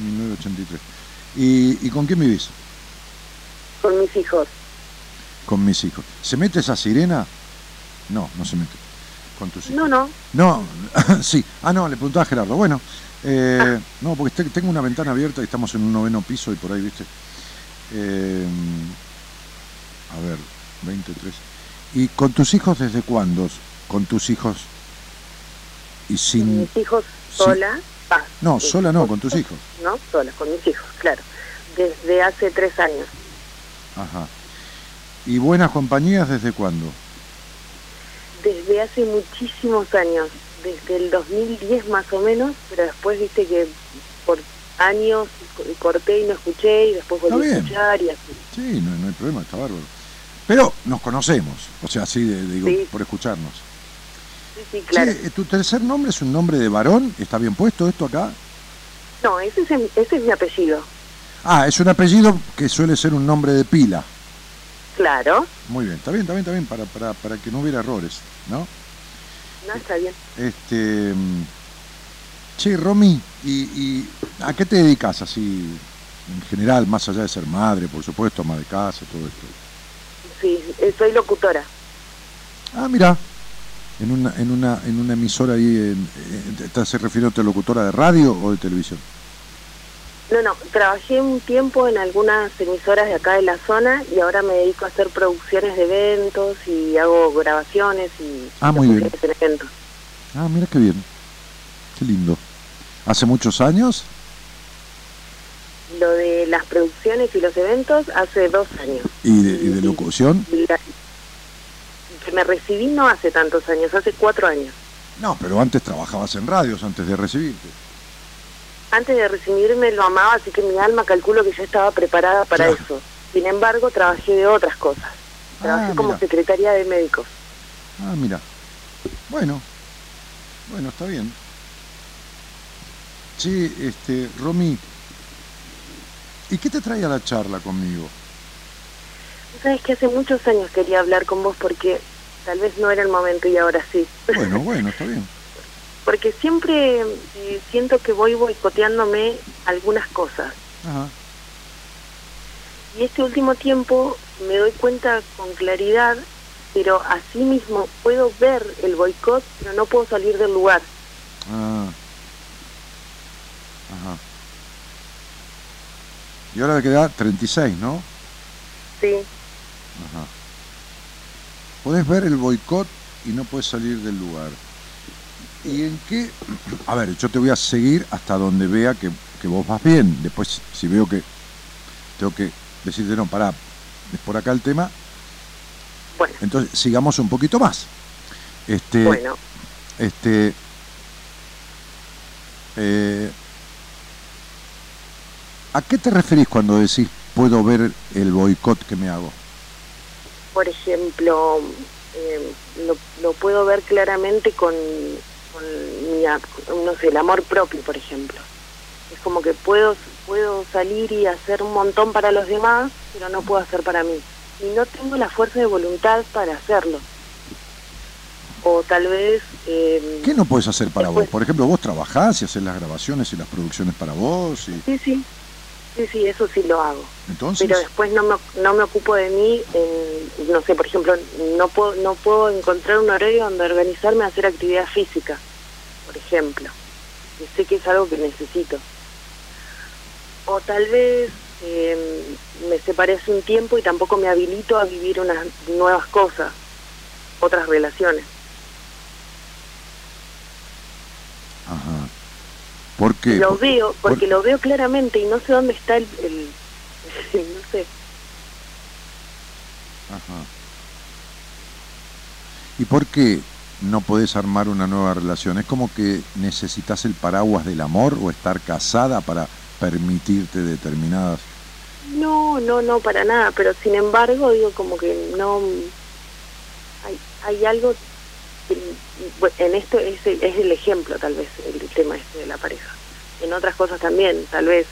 1983. ¿Y, ¿Y con quién vivís? Con mis hijos con mis hijos. ¿Se mete esa sirena? No, no se mete. Con tus hijos. No, no. No, sí. Ah, no, le preguntaba a Gerardo. Bueno, eh, no, porque tengo una ventana abierta y estamos en un noveno piso y por ahí, viste. Eh, a ver, 23. ¿Y con tus hijos desde cuándo? ¿Con tus hijos? Y sin. Mis hijos sola. no, sola no, con tus hijos. No, sola, con mis hijos, claro. Desde hace tres años. Ajá. ¿Y buenas compañías desde cuándo? Desde hace muchísimos años, desde el 2010 más o menos, pero después viste que por años corté y no escuché y después volví a escuchar y así. Sí, no, hay problema, está bárbaro. Pero nos conocemos, o sea, así digo, por escucharnos. Sí, sí, claro. ¿Tu tercer nombre es un nombre de varón? ¿Está bien puesto esto acá? No, ese es, ese es mi apellido. Ah, es un apellido que suele ser un nombre de pila. Claro. Muy bien, está bien, está bien, está bien, para, para, para que no hubiera errores, ¿no? No, está bien. Este, mm, che, Romy, ¿y, a qué te dedicas así, en general, más allá de ser madre, por supuesto, ama de casa, todo esto? Sí, eh, soy locutora. Ah, mira, en una, en una, en una emisora ahí, en, ¿estás refiriéndote a locutora de radio o de televisión? No, no, trabajé un tiempo en algunas emisoras de acá de la zona y ahora me dedico a hacer producciones de eventos y hago grabaciones y ah, muy bien. eventos. Ah, mira qué bien, qué lindo. ¿Hace muchos años? Lo de las producciones y los eventos hace dos años. ¿Y de, locución? que me recibí no hace tantos años, hace cuatro años. No, pero antes trabajabas en radios, antes de recibirte antes de recibirme lo amaba, así que mi alma calculo que ya estaba preparada para eso. Sin embargo, trabajé de otras cosas. Trabajé ah, como secretaria de médicos. Ah, mira. Bueno, bueno, está bien. Sí, este, Romy, ¿y qué te trae a la charla conmigo? Sabes que hace muchos años quería hablar con vos porque tal vez no era el momento y ahora sí. Bueno, bueno, está bien porque siempre eh, siento que voy boicoteándome algunas cosas. Y este último tiempo me doy cuenta con claridad, pero así mismo puedo ver el boicot, pero no puedo salir del lugar. Ah. Ajá. Y ahora queda 36, ¿no? Sí. Ajá. Podés ver el boicot y no puedes salir del lugar. ¿Y en qué? A ver, yo te voy a seguir hasta donde vea que, vos vas bien. Después, si veo que tengo que decirte, no, pará, es por acá el tema. Bueno. Entonces, sigamos un poquito más. Este, bueno. Este. Eh, ¿A qué te referís cuando decís puedo ver el boicot que me hago? Por ejemplo, eh, lo puedo ver claramente con con mi, no sé, el amor propio, por ejemplo. Es como que puedo, puedo salir y hacer un montón para los demás, pero no puedo hacer para mí. Y no tengo la fuerza de voluntad para hacerlo. O tal vez... Eh, ¿Qué no puedes hacer para vos? Por ejemplo, vos trabajás y haces las grabaciones y las producciones para vos. Y... Sí, sí. Sí, sí, eso sí lo hago. Entonces... Pero después no me, no me ocupo de mí, en, no sé, por ejemplo, no puedo, no puedo encontrar un horario donde organizarme a hacer actividad física, por ejemplo. Y sé que es algo que necesito. O tal vez eh, me separé hace un tiempo y tampoco me habilito a vivir unas nuevas cosas, otras relaciones. Ajá. Porque lo veo, porque lo veo claramente y no sé dónde está el, no sé. Ajá. ¿Y por qué no podés armar una nueva relación? ¿Es como que necesitas el paraguas del amor o estar casada para permitirte determinadas? No, No, no, no, para nada, pero sin embargo, digo, como que no. Hay, hay algo. En esto es, es el ejemplo, tal vez, el tema este de la pareja. En otras cosas también, tal vez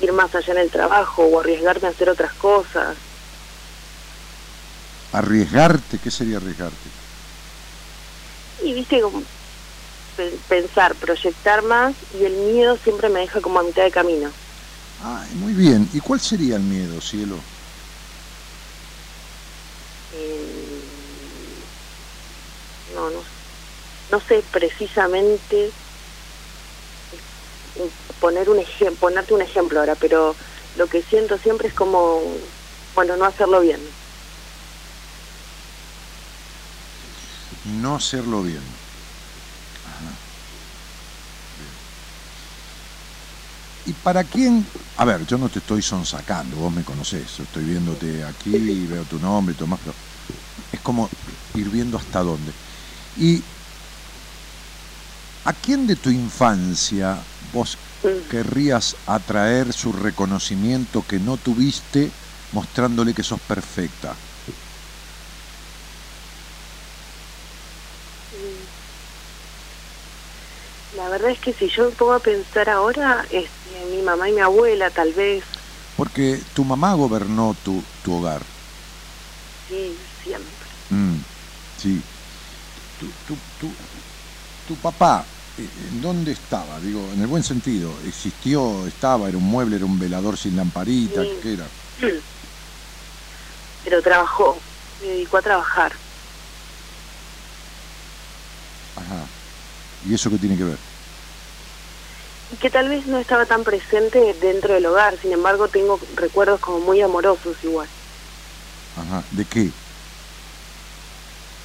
ir más allá en el trabajo o arriesgarte a hacer otras cosas. ¿Arriesgarte? ¿Qué sería arriesgarte? Y viste, como pensar, proyectar más y el miedo siempre me deja como a mitad de camino. Ah, muy bien. ¿Y cuál sería el miedo, cielo? Eh, no, no, no sé precisamente poner un ejemplo, ponerte un ejemplo ahora, pero lo que siento siempre es como, bueno, no hacerlo bien. No hacerlo bien. ¿Y para quién? A ver, yo no te estoy sonsacando, vos me conocés, estoy viéndote aquí veo tu nombre y todo más, pero es como ir viendo hasta dónde. ¿Y a quién de tu infancia vos querrías atraer su reconocimiento que no tuviste mostrándole que sos perfecta? La verdad es que si yo me pongo a pensar ahora, este, mi mamá y mi abuela tal vez. Porque tu mamá gobernó tu, tu hogar. Sí, siempre. Mm, sí. Tu, tu, tu, tu papá, eh, ¿en dónde estaba? Digo, en el buen sentido, ¿existió, estaba, era un mueble, era un velador sin lamparita? ¿Qué era? Pero trabajó, se dedicó a trabajar. Ajá. ¿Y eso qué tiene que ver? que tal vez no estaba tan presente dentro del hogar, sin embargo tengo recuerdos como muy amorosos igual. Ajá, ¿de qué?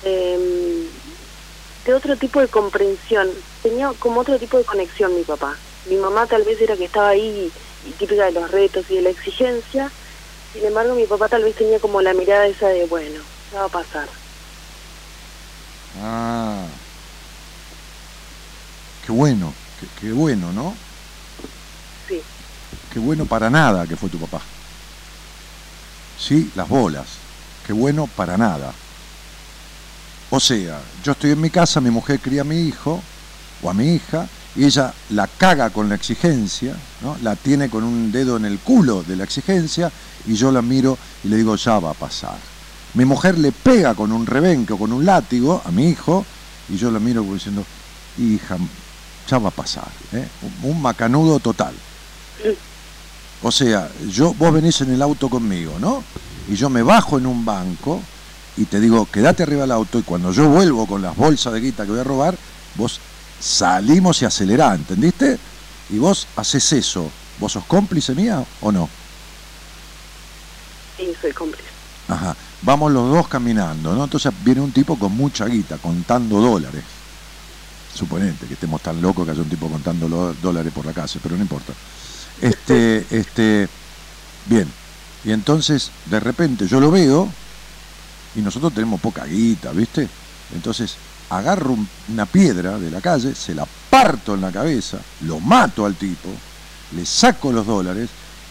Em, de otro tipo de comprensión, tenía como otro tipo de conexión mi papá. Mi mamá tal vez era que estaba ahí y típica de los retos y de la exigencia, sin embargo mi papá tal vez tenía como la mirada esa de, bueno, ya va a pasar. Ah, qué bueno. Qué, bueno, ¿no? Sí. Qué bueno para nada que fue tu papá. Sí, las bolas. Qué bueno para nada. O sea, yo estoy en mi casa, mi mujer cría a mi hijo o a mi hija y ella la caga con la exigencia, ¿no? la tiene con un dedo en el culo de la exigencia y yo la miro y le digo, ya va a pasar. Mi mujer le pega con un rebenque o con un látigo a mi hijo y yo la miro diciendo, hija, ya va a pasar. ¿eh? Un macanudo total. O sea, yo, vos venís en el auto conmigo, ¿no? Y yo me bajo en un banco y te digo, quédate arriba del auto y cuando yo vuelvo con las bolsas de guita que voy a robar, vos salimos y acelerá, ¿entendiste? Y vos haces eso. ¿Vos sos cómplice mía o no? Sí, soy cómplice. Ajá. Vamos los dos caminando, ¿no? Entonces viene un tipo con mucha guita, contando dólares suponente, que estemos tan locos que haya un tipo contando dólares por la calle, pero no importa. Este, este, bien, y entonces de repente yo lo veo y nosotros tenemos poca guita, ¿viste? Entonces agarro una piedra de la calle, se la parto en la cabeza, lo mato al tipo, le saco los dólares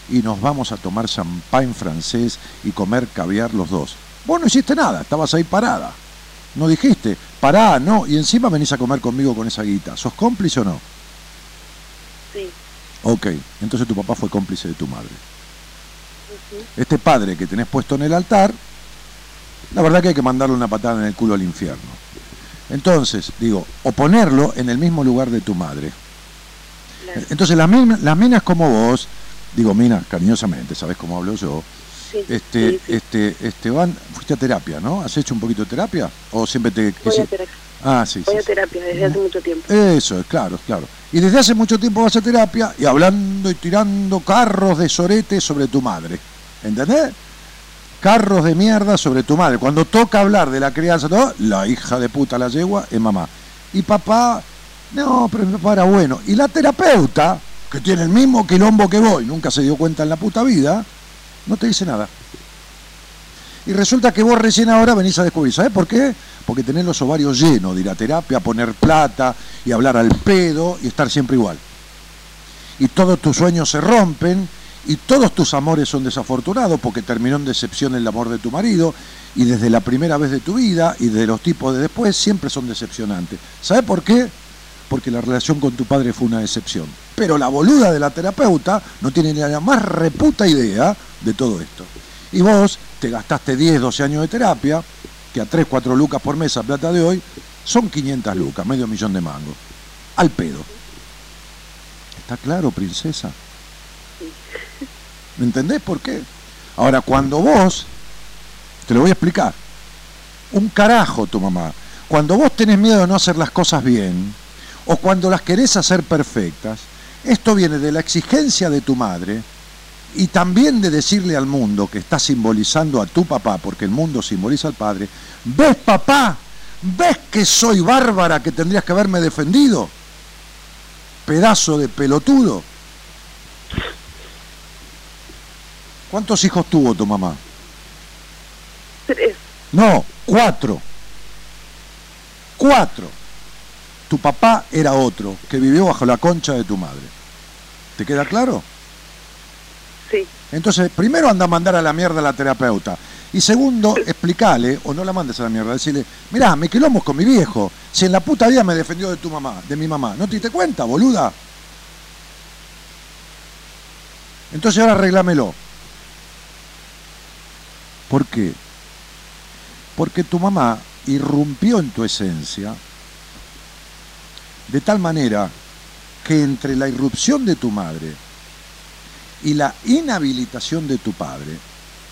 y nos vamos a tomar champán francés y comer caviar los dos. Vos no hiciste nada, estabas ahí parada. No dijiste, pará, no, y encima venís a comer conmigo con esa guita. ¿Sos cómplice o no? Sí. Ok, entonces tu papá fue cómplice de tu madre. Este padre que tenés puesto en el altar, la verdad que hay que mandarle una patada en el culo al infierno. Entonces, digo, o ponerlo en el mismo lugar de tu madre. Entonces, las, las minas como vos, digo, mina, cariñosamente, ¿sabes cómo hablo yo? este, este, Esteban, fuiste a terapia, ¿no? ¿Has hecho un poquito de terapia? ¿O siempre te.? Voy a terapia. Ah, sí, Voy a terapia desde hace mucho tiempo. Eso, claro, claro. Y desde hace mucho tiempo vas a terapia y hablando y tirando carros de sorete sobre tu madre. ¿Entendés? Carros de mierda sobre tu madre. Cuando toca hablar de la crianza, ¿no? la hija de puta la yegua es mamá. Y papá, no, pero mi papá era bueno. Y la terapeuta, que tiene el mismo quilombo que vos, nunca se dio cuenta en la puta vida, no te dice nada. Y resulta que vos recién ahora venís a descubrir, ¿sabes por qué? Porque tenés los ovarios llenos de ir a terapia, poner plata y hablar al pedo y estar siempre igual. Y todos tus sueños se rompen y todos tus amores son desafortunados porque terminó en decepción el amor de tu marido y desde la primera vez de tu vida y de los tipos de después siempre son decepcionantes. ¿Sabes por qué? Porque la relación con tu padre fue una decepción. Pero la boluda de la terapeuta no tiene ni la más reputa idea de todo esto. Y vos te gastaste 10, 12 años de terapia, que a 3, 4 lucas por mes a plata de hoy son 500 lucas, medio millón de mangos. Al pedo. ¿Está claro, princesa? ¿Me entendés por qué? Ahora, cuando vos, te lo voy a explicar, un carajo tu mamá, cuando vos tenés miedo de no hacer las cosas bien, o cuando las querés hacer perfectas, esto viene de la exigencia de tu madre y también de decirle al mundo que está simbolizando a tu papá, porque el mundo simboliza al padre, ¿ves papá? ¿Ves que soy bárbara que tendrías que haberme defendido? Pedazo de pelotudo. ¿Cuántos hijos tuvo tu mamá? Tres. No, cuatro. Cuatro. Tu papá era otro, que vivió bajo la concha de tu madre. ¿Te queda claro? Sí. Entonces, primero anda a mandar a la mierda a la terapeuta. Y segundo, explícale, o no la mandes a la mierda, decirle, mirá, me quilomos con mi viejo. Si en la puta vida me defendió de tu mamá, de mi mamá. ¿No te diste cuenta, boluda? Entonces ahora arreglámelo. ¿Por qué? Porque tu mamá irrumpió en tu esencia de tal manera que entre la irrupción de tu madre y la inhabilitación de tu padre,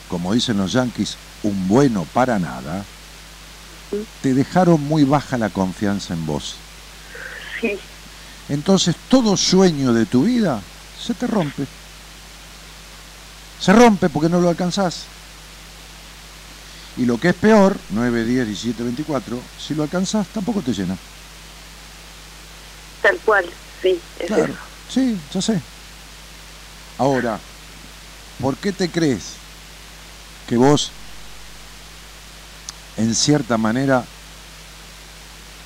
como dicen los yanquis, un bueno para nada, te dejaron muy baja la confianza en vos. Sí. Entonces todo sueño de tu vida se te rompe. Se rompe porque no lo alcanzás. Y lo que es peor, 9, 10, 17, 24, si lo alcanzás, tampoco te llena. Tal cual, sí, es claro. Sí, ya sé. Ahora, ¿por qué te crees que vos, en cierta manera,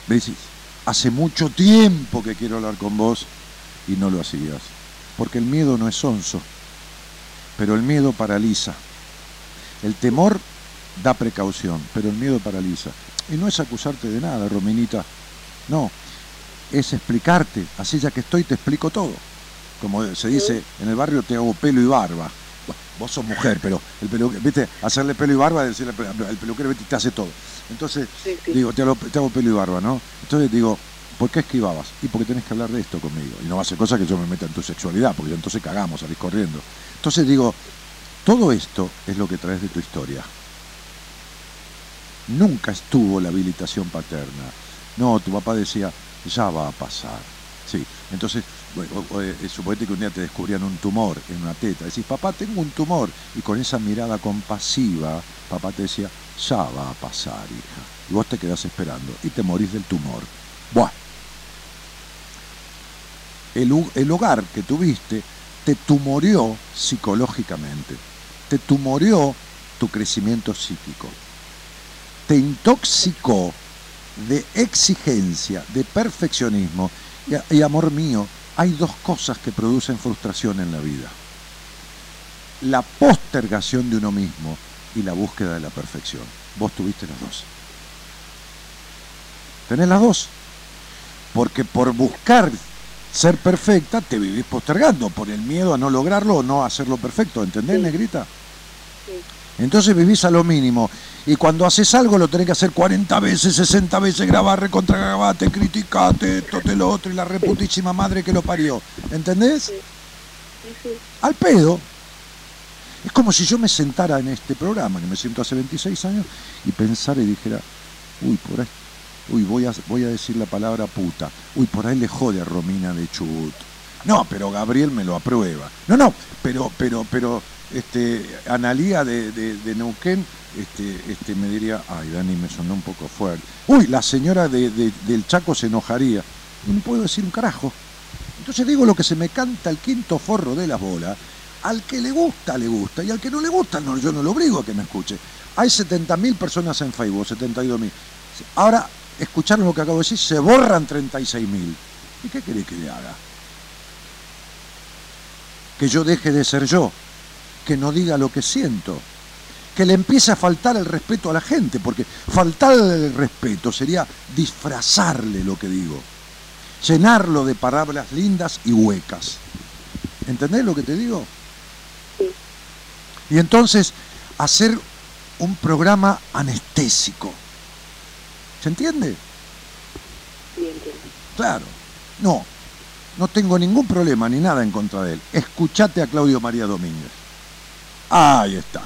decís, hace mucho tiempo que quiero hablar con vos y no lo hacías? Porque el miedo no es sonso, pero el miedo paraliza. El temor da precaución, pero el miedo paraliza. Y no es acusarte de nada, Rominita. No, es explicarte. Así ya que estoy, te explico todo. Como se dice en el barrio, te hago pelo y barba. vos sos mujer, pero el peluquero, viste, hacerle pelo y barba, decirle al peluquero, viste, te hace todo. Entonces, digo, te hago, te hago pelo y barba, ¿no? Entonces digo, ¿por qué esquivabas? Y porque tenés que hablar de esto conmigo. Y no va a ser cosa que yo me meta en tu sexualidad, porque entonces cagamos, salís corriendo. Entonces digo, todo esto es lo que traes de tu historia nunca estuvo la habilitación paterna. No, tu papá decía, ya va a pasar. Sí, entonces, bueno, eh, suponete que un día te descubrían un tumor en una teta. Decís, papá, tengo un tumor. Y con esa mirada compasiva, papá te decía, ya va a pasar, hija. Y vos te quedás esperando y te morís del tumor. Buah. El, el hogar que tuviste te tumorió psicológicamente. Te tumorió tu crecimiento psíquico te intoxicó de exigencia, de perfeccionismo. Y, amor mío, hay dos cosas que producen frustración en la vida. La postergación de uno mismo y la búsqueda de la perfección. Vos tuviste las dos. Tenés las dos. Porque por buscar ser perfecta te vivís postergando, por el miedo a no lograrlo o no hacerlo perfecto. ¿Entendés, negrita? Entonces vivís a lo mínimo. Y cuando haces algo lo tenés que hacer 40 veces, 60 veces, grabar, recontragrabate, criticate, esto, te lo otro, y la reputísima madre que lo parió. ¿Entendés? Al pedo. Es como si yo me sentara en este programa, que me siento hace 26 años, y pensara y dijera, uy, por ahí, uy, voy a, voy a decir la palabra puta, uy, por ahí le jode a Romina de Chubut. No, pero Gabriel me lo aprueba. No, no, pero, pero, pero, este, Analía de, de, Neuquén este, este, me diría, ay, Dani, me sonó un poco fuerte. Uy, la señora de, del Chaco se enojaría. No puedo decir un carajo. Entonces digo lo que se me canta el quinto forro de las bolas. Al que le gusta, le gusta. Y al que no le gusta, no, yo no lo obligo a que me escuche. Hay 70.000 personas en Facebook, 72.000. Ahora, escucharon lo que acabo de decir, se borran 36.000. ¿Y qué querés que le haga? que yo deje de ser yo, que no diga lo que siento, que le empiece a faltar el respeto a la gente, porque faltarle el respeto sería disfrazarle lo que digo, llenarlo de palabras lindas y huecas. ¿Entendés lo que te digo? Y entonces hacer un programa anestésico. ¿Se entiende? Sí, entiendo. Claro. No, no tengo ningún problema ni nada en contra de él. Escuchate a Claudio María Domínguez. Ahí está.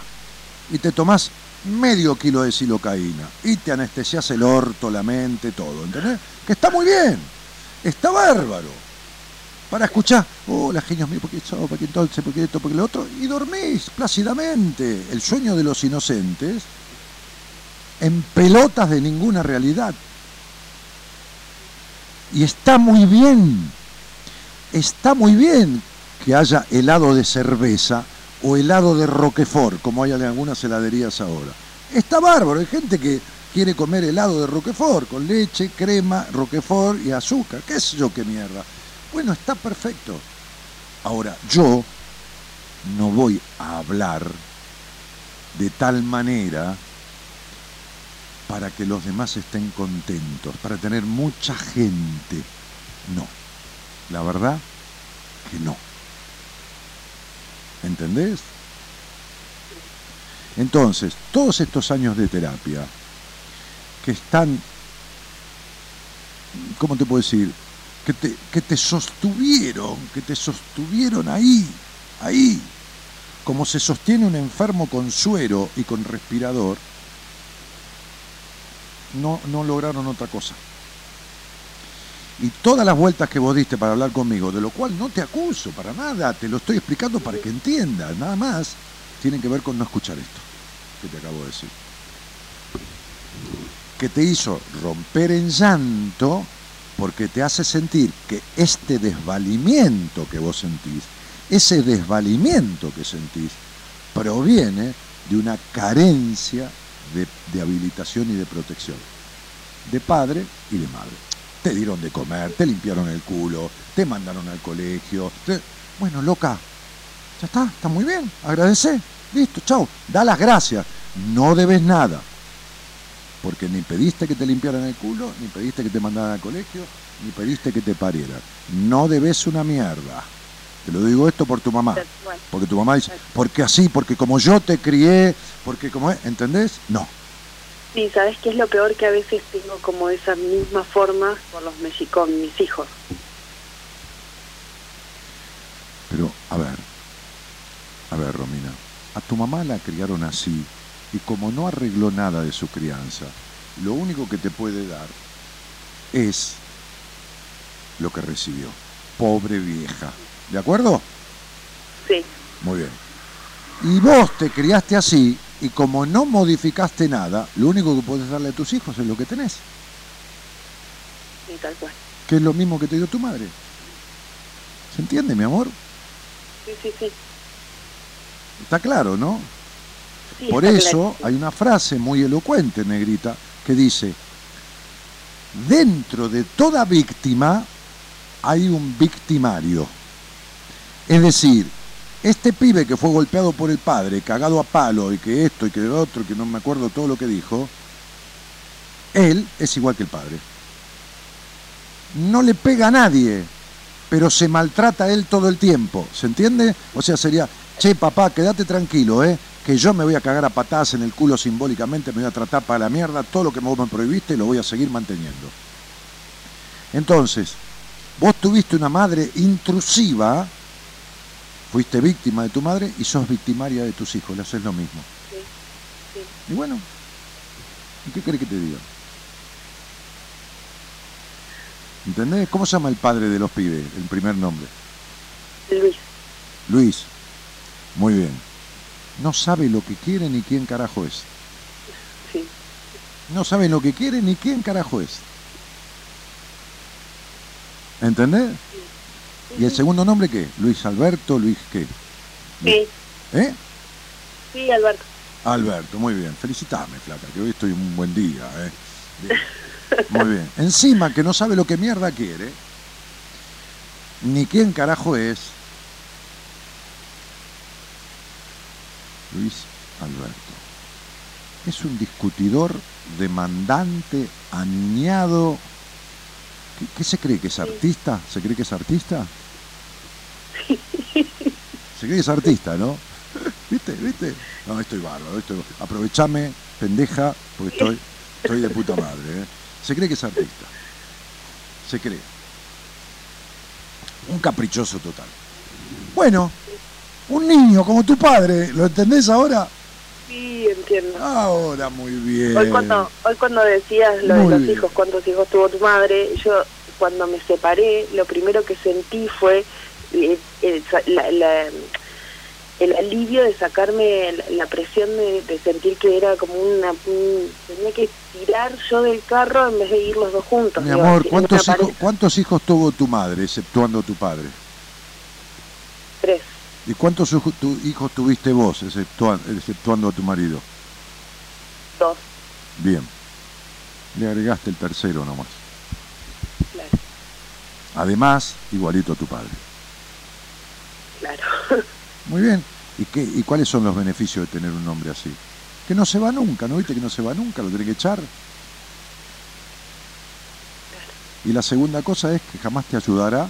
Y te tomás medio kilo de silocaína y te anestesias el orto, la mente, todo, ¿entendés? Que está muy bien, está bárbaro. Para escuchar, oh, la genios mío, porque eso, porque entonces, porque esto, porque lo otro, y dormís plácidamente. El sueño de los inocentes en pelotas de ninguna realidad. Y está muy bien, está muy bien que haya helado de cerveza o helado de Roquefort, como hay en algunas heladerías ahora. Está bárbaro, hay gente que quiere comer helado de Roquefort con leche, crema, Roquefort y azúcar. ¿Qué sé yo qué mierda? Bueno, está perfecto. Ahora, yo no voy a hablar de tal manera para que los demás estén contentos, para tener mucha gente. No, la verdad que no. ¿Entendés? Entonces, todos estos años de terapia que están, ¿cómo te puedo decir? Que te, que te sostuvieron, que te sostuvieron ahí, ahí, como se sostiene un enfermo con suero y con respirador, no, no lograron otra cosa. Y todas las vueltas que vos diste para hablar conmigo, de lo cual no te acuso para nada, te lo estoy explicando para que entiendas, nada más, tienen que ver con no escuchar esto que te acabo de decir. Que te hizo romper en llanto porque te hace sentir que este desvalimiento que vos sentís, ese desvalimiento que sentís, proviene de una carencia de, habilitación y de protección, de padre y de madre. Te dieron de comer, te limpiaron el culo, te mandaron al colegio. Bueno, loca, ya está, está muy bien, agradece, listo, chao, da las gracias, no debes nada, porque ni pediste que te limpiaran el culo, ni pediste que te mandaran al colegio, ni pediste que te parieran. No debes una mierda. Te lo digo esto por tu mamá. Porque tu mamá dice, porque así, porque como yo te crié, porque como es, ¿entendés? No. Sí, ¿sabes qué es lo peor? Que a veces tengo como esa misma forma con los mexicos, mis hijos. Pero, a ver, a ver, Romina, a tu mamá la criaron así y como no arregló nada de su crianza, lo único que te puede dar es lo que recibió. Pobre vieja. ¿De acuerdo? Sí. Muy bien. Y vos te criaste así y como no modificaste nada, lo único que puedes darle a tus hijos es lo que tenés. Sí, tal cual. Que es lo mismo que te dio tu madre. ¿Se entiende, mi amor? Sí, sí, sí. Está claro, ¿no? Sí, Por eso hay una frase muy elocuente, negrita, que dice, dentro de toda víctima hay un victimario. Es decir, este pibe que fue golpeado por el padre, cagado a palo y que esto y que lo otro, que no me acuerdo todo lo que dijo, él es igual que el padre. No le pega a nadie, pero se maltrata a él todo el tiempo, ¿se entiende? O sea, sería, che papá, quédate tranquilo, ¿eh? que yo me voy a cagar a patadas en el culo simbólicamente, me voy a tratar para la mierda, todo lo que vos me prohibiste lo voy a seguir manteniendo. Entonces, vos tuviste una madre intrusiva, fuiste víctima de tu madre y sos victimaria de tus hijos, le haces lo mismo. Sí, sí. Y bueno, ¿y qué crees que te diga? ¿Entendés? ¿Cómo se llama el padre de los pibes, el primer nombre? Luis. Luis. Muy bien. No sabe lo que quiere ni quién carajo es. Sí. No sabe lo que quiere ni quién carajo es. ¿Entendés? ¿Y el segundo nombre qué? Luis Alberto, Luis qué? Sí. ¿Eh? Sí, Alberto. Alberto, muy bien. Felicitame, flaca, que hoy estoy un buen día. ¿eh? Muy bien. Encima que no sabe lo que mierda quiere, ni quién carajo es, Luis Alberto. Es un discutidor demandante, aniado. ¿Qué, se cree que es artista? ¿Se cree que es artista? Se cree que es artista, ¿no? ¿Viste? ¿Viste? No, estoy bárbaro. Estoy... Aprovechame, pendeja, porque estoy, estoy de puta madre. ¿eh? Se cree que es artista. Se cree. Un caprichoso total. Bueno, un niño como tu padre, ¿lo entendés ahora? Sí, entiendo. Ahora, muy bien. Hoy cuando, hoy cuando decías lo de los hijos, cuántos hijos tuvo tu madre, yo cuando me separé, lo primero que sentí fue eh, el, alivio de sacarme la, presión de, sentir que era como una... tenía que tirar yo del carro en vez de ir los dos juntos. Mi amor, ¿cuántos hijos, ¿cuántos hijos tuvo tu madre, exceptuando tu padre? Tres. ¿Y cuántos hijos tuviste vos, exceptuando, a tu marido? Dos. Bien. Le agregaste el tercero nomás. Claro. Además, igualito a tu padre. Claro. Muy bien. ¿Y, qué, ¿Y cuáles son los beneficios de tener un hombre así? Que no se va nunca, ¿no viste que no se va nunca? Lo tiene que echar. Y la segunda cosa es que jamás te ayudará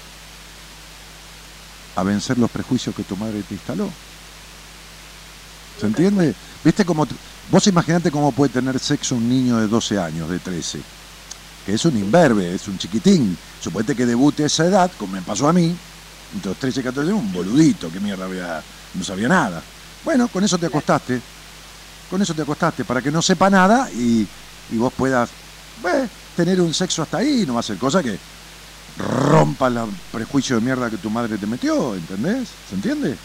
a vencer los prejuicios que tu madre te instaló. ¿Se entiende? ¿Viste cómo... Vos imaginate cómo puede tener sexo un niño de 12 años, de 13, que es un imberbe, es un chiquitín. Suponete que debute esa edad, como me pasó a mí, entre los 13 y 14 años, un boludito, que mierda había, no sabía nada. Bueno, con eso te acostaste, con eso te acostaste, para que no sepa nada y, vos puedas tener un sexo hasta ahí, no va a ser cosa que rompa el prejuicio de mierda que tu madre te metió, ¿entendés? ¿Se entiende?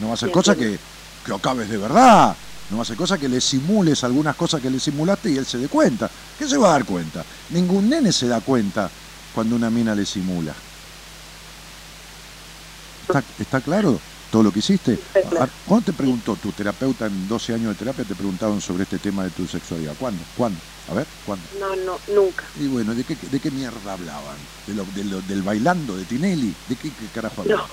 No va a ser cosa que, que acabes de verdad. No va a ser cosa que le simules algunas cosas que le simulaste y él se dé cuenta. ¿Qué se va a dar cuenta? Ningún nene se da cuenta cuando una mina le simula. ¿Está, está claro todo lo que hiciste? ¿Cuándo te preguntó tu terapeuta en 12 años de terapia? Te preguntaron sobre este tema de tu sexualidad. ¿Cuándo? ¿Cuándo? A ver, ¿cuándo? No, no, nunca. Y bueno, ¿de qué, de qué mierda hablaban? ¿De lo, ¿Del bailando, de Tinelli? ¿De qué, carajo hablaban?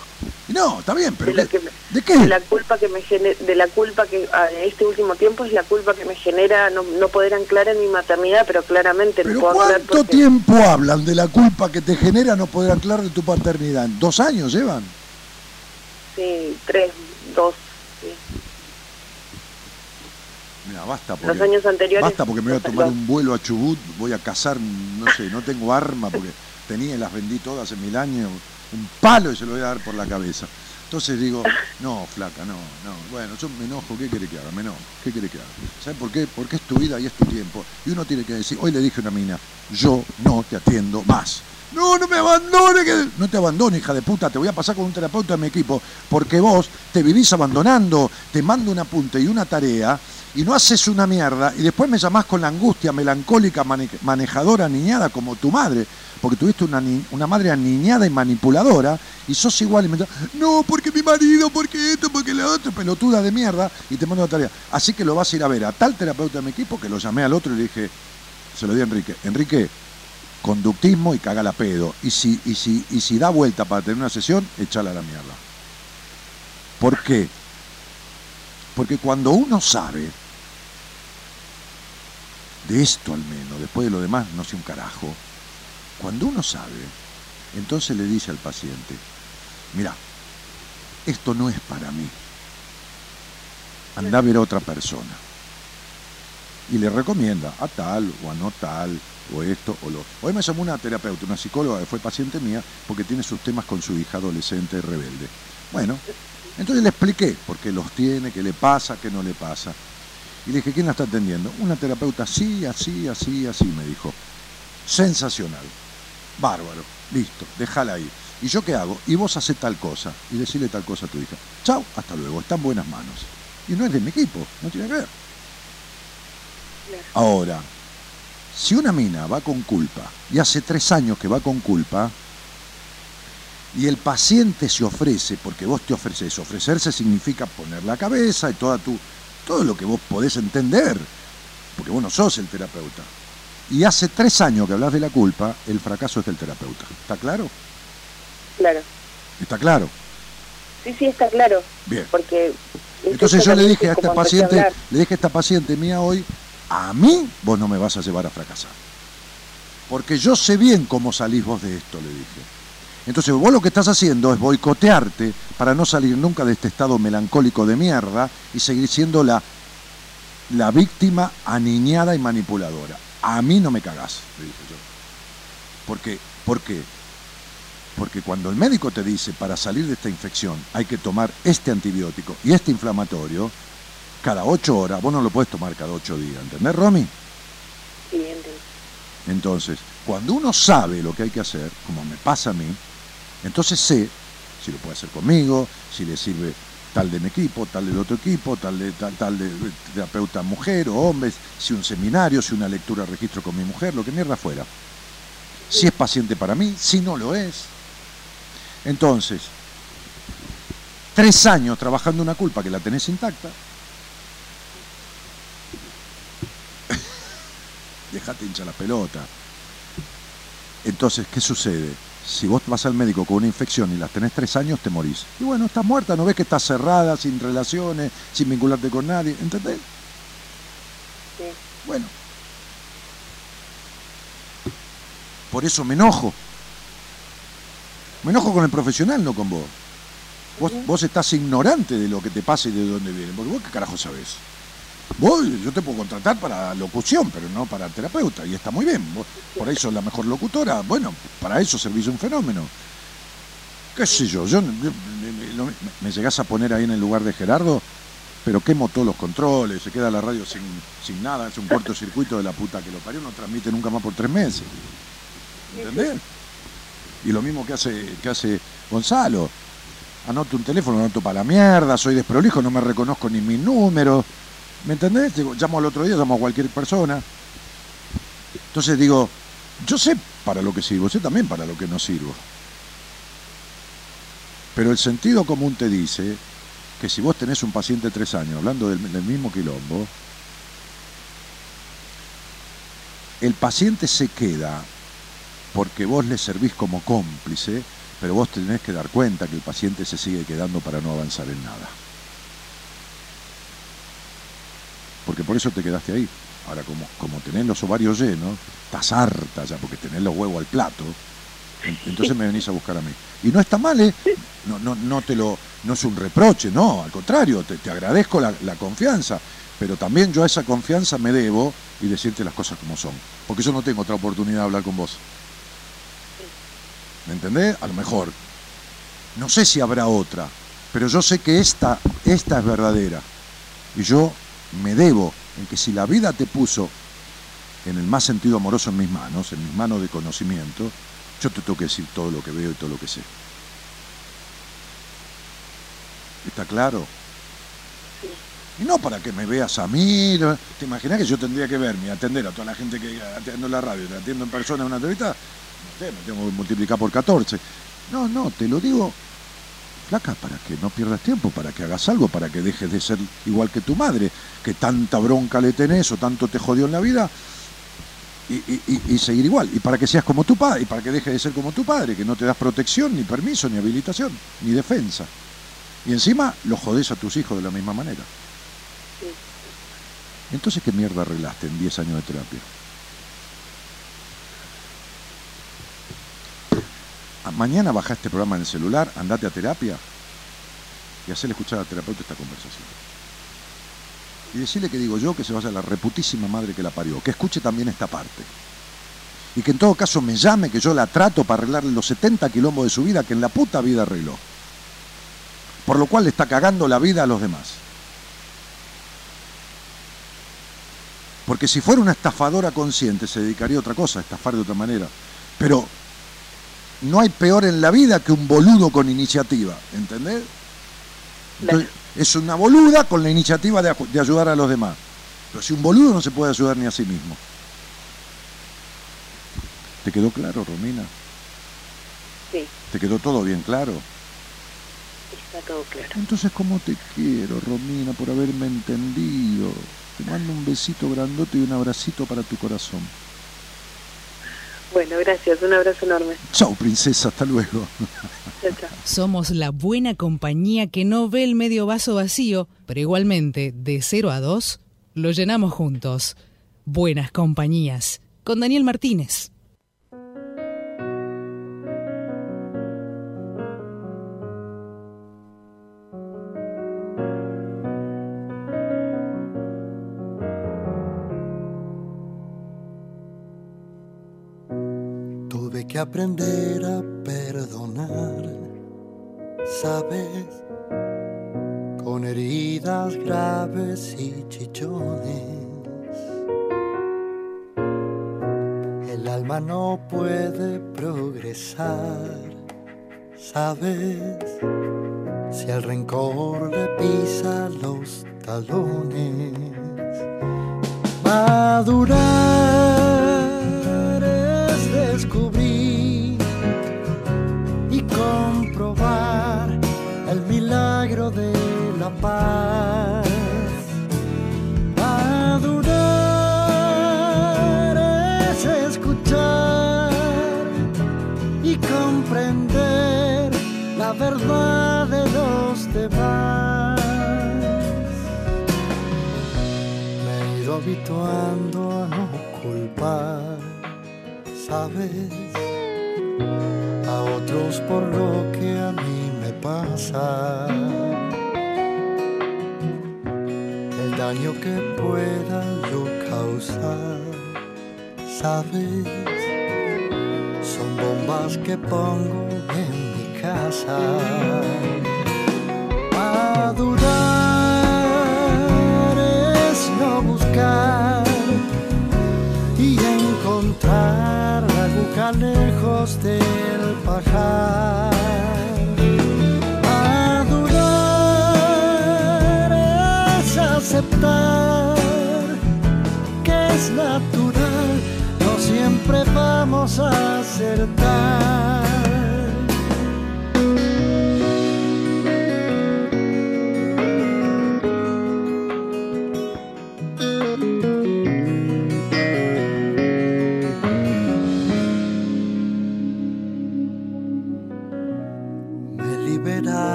No. no, está bien, pero ¿de, qué? De la culpa que me de la culpa que ah, en este último tiempo es la culpa que me genera no, no poder anclar en mi maternidad, pero claramente no puedo ¿Cuánto tiempo hablan de la culpa que te genera no poder anclar de tu paternidad? ¿Dos años llevan? Sí, tres, dos, Mira, basta porque, Los años anteriores. Basta porque me voy a tomar un vuelo a Chubut, voy a cazar, no sé, no tengo arma porque tenía, las vendí todas en mil años, un palo y se lo voy a dar por la cabeza. Entonces digo, no, flaca, no, no. Bueno, yo me enojo, ¿qué quiere que haga? Me enojo, ¿qué quiere que haga? ¿Sabes por qué? Porque es tu vida y es tu tiempo. Y uno tiene que decir, hoy le dije a una mina, yo no te atiendo más. No, no me abandone. Que... No te abandone, hija de puta. Te voy a pasar con un terapeuta de mi equipo. Porque vos te vivís abandonando. Te mando un apunte y una tarea y no haces una mierda y después me llamás con la angustia melancólica manejadora niñada como tu madre, porque tuviste una, madre aniñada y manipuladora y sos igual y me no, porque mi marido, porque esto, porque la otra, pelotuda de mierda y te mando una tarea. Así que lo vas a ir a ver a tal terapeuta de mi equipo que lo llamé al otro y le dije, se lo di a Enrique, Enrique, conductismo y caga la pedo. Y si, y si, y si da vuelta para tener una sesión, echala a la mierda. ¿Por qué? Porque cuando uno sabe de esto al menos, después de lo demás no sé un carajo, cuando uno sabe, entonces le dice al paciente, mira, esto no es para mí, anda a ver a otra persona. Y le recomienda a tal o a no tal, o esto o lo. Hoy me llamó una terapeuta, una psicóloga que fue paciente mía, porque tiene sus temas con su hija adolescente rebelde. Bueno, entonces le expliqué por qué los tiene, qué le pasa, qué no le pasa. Y le dije, ¿quién la está atendiendo? Una terapeuta así, así, así, así, me dijo. Sensacional. Bárbaro. Listo, déjala ahí. ¿Y yo qué hago? Y vos haces tal cosa. Y decirle tal cosa a tu hija. Chao, hasta luego. Está en buenas manos. Y no es de mi equipo, no tiene que ver. Ahora, si una mina va con culpa, y hace tres años que va con culpa, y el paciente se ofrece, porque vos te ofreces, ofrecerse significa poner la cabeza y toda tu todo lo que vos podés entender, porque vos no sos el terapeuta. Y hace tres años que hablas de la culpa, el fracaso es del terapeuta. ¿Está claro? Claro. ¿Está claro? Sí, sí, está claro. Bien. Porque entonces yo le dije a esta paciente, le dije a esta paciente mía hoy, a mí vos no me vas a llevar a fracasar. Porque yo sé bien cómo salís vos de esto, le dije. Entonces vos lo que estás haciendo es boicotearte para no salir nunca de este estado melancólico de mierda y seguir siendo la, la víctima aniñada y manipuladora. A mí no me cagás, le dije yo. Porque, ¿Por qué? Porque cuando el médico te dice para salir de esta infección hay que tomar este antibiótico y este inflamatorio, cada ocho horas, vos no lo puedes tomar cada ocho días, ¿entendés, Romy? Sí, entiendo. Entonces, cuando uno sabe lo que hay que hacer, como me pasa a mí, entonces sé si lo puede hacer conmigo, si le sirve tal de mi equipo, tal del otro equipo, tal de tal, tal de terapeuta mujer o hombres, si un seminario, si una lectura registro con mi mujer, lo que mierda fuera. Si es paciente para mí, si no lo es, entonces, tres años trabajando una culpa que la tenés intacta, dejate hincha la pelota. Entonces, ¿qué sucede? Si vos vas al médico con una infección y las tenés tres años, te morís. Y bueno, estás muerta, no ves que estás cerrada, sin relaciones, sin vincularte con nadie, ¿entendés? Sí. Bueno. Por eso me enojo. Me enojo con el profesional, no con vos. Vos, estás ignorante de lo que te pasa y de dónde viene. Porque vos qué carajo sabés. Vos, yo te puedo contratar para locución, pero no para terapeuta. Y está muy bien. Por eso es la mejor locutora. Bueno, para eso servís un fenómeno. ¿Qué sé yo? yo me, llegás a poner ahí en el lugar de Gerardo, pero quemo todos los controles, se queda la radio sin, sin nada, es un cortocircuito de la puta que lo parió, no transmite nunca más por tres meses. ¿Entendés? Y lo mismo que hace, que hace Gonzalo. Anoto un teléfono, anoto para la mierda, soy desprolijo, no me reconozco ni mi número. ¿Me entendés? llamo al otro día, llamo a cualquier persona. Entonces digo, yo sé para lo que sirvo, sé también para lo que no sirvo. Pero el sentido común te dice que si vos tenés un paciente de tres años, hablando del mismo quilombo, el paciente se queda porque vos le servís como cómplice, pero vos tenés que dar cuenta que el paciente se sigue quedando para no avanzar en nada. Porque por eso te quedaste ahí. Ahora, como, como tenés los ovarios llenos, estás harta ya porque tenés los huevos al plato, entonces me venís a buscar a mí. Y no está mal, ¿eh? No, no, no, te lo, no es un reproche, no, al contrario, te, te agradezco la, la, confianza, pero también yo a esa confianza me debo y decirte las cosas como son, porque yo no tengo otra oportunidad de hablar con vos. ¿Me entendés? A lo mejor. No sé si habrá otra, pero yo sé que esta, esta es verdadera. Y yo me debo en que si la vida te puso en el más sentido amoroso en mis manos, en mis manos de conocimiento, yo te tengo que decir todo lo que veo y todo lo que sé. ¿Está claro? Y no para que me veas a mí. ¿Te imaginas que yo tendría que verme y atender a toda la gente que atiendo en la radio, te atiendo en persona en una entrevista? me tengo que multiplicar por 14. No, no, te lo digo, flaca, para que no pierdas tiempo, para que hagas algo, para que dejes de ser igual que tu madre, que tanta bronca le tenés o tanto te jodió en la vida, y, seguir igual, y para que seas como tu padre, y para que dejes de ser como tu padre, que no te das protección, ni permiso, ni habilitación, ni defensa. Y encima los jodés a tus hijos de la misma manera. Entonces, ¿qué mierda arreglaste en 10 años de terapia? Mañana baja este programa en el celular, andate a terapia y hacerle escuchar al terapeuta esta conversación. Y decirle que digo yo que se vaya a la reputísima madre que la parió, que escuche también esta parte. Y que en todo caso me llame, que yo la trato para arreglarle los 70 quilombos de su vida que en la puta vida arregló. Por lo cual le está cagando la vida a los demás. Porque si fuera una estafadora consciente se dedicaría a otra cosa, a estafar de otra manera. Pero no hay peor en la vida que un boludo con iniciativa, ¿entendés? es una boluda con la iniciativa de, ayudar a los demás. Pero si un boludo no se puede ayudar ni a sí mismo. ¿Te quedó claro, Romina? Sí. ¿Te quedó todo bien claro? Está todo claro. Entonces, ¿cómo te quiero, Romina, por haberme entendido? Te mando un besito grandote y un abracito para tu corazón. Bueno, gracias. Un abrazo enorme. Chao, princesa. Hasta luego. Chao, chao. Somos la buena compañía que no ve el medio vaso vacío, pero igualmente, de 0 a 2, lo llenamos juntos. Buenas compañías. Con Daniel Martínez. Que aprender a perdonar sabes, con heridas graves y chichones. El alma no puede progresar, sabes, si el rencor le pisa los talones. Madurar comprobar el milagro de la paz. Madurar es escuchar y comprender la verdad de los demás. Me he ido habituando a no culpar, ¿sabes? Por lo que a mí pasa, el daño que pueda yo causar, sabes, son bombas que pongo en mi casa. Madurar es no buscar y encontrar aguja lejos del natural, no siempre vamos a acertar.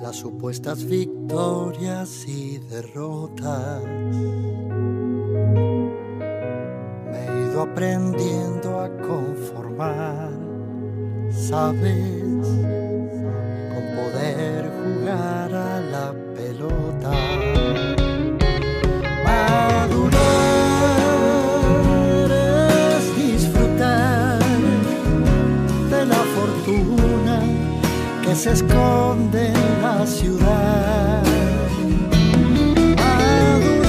Las supuestas victorias y derrotas. Me he ido aprendiendo a conformar, sabes, con poder jugar a la pelota. Se esconde la ciudad. Madurar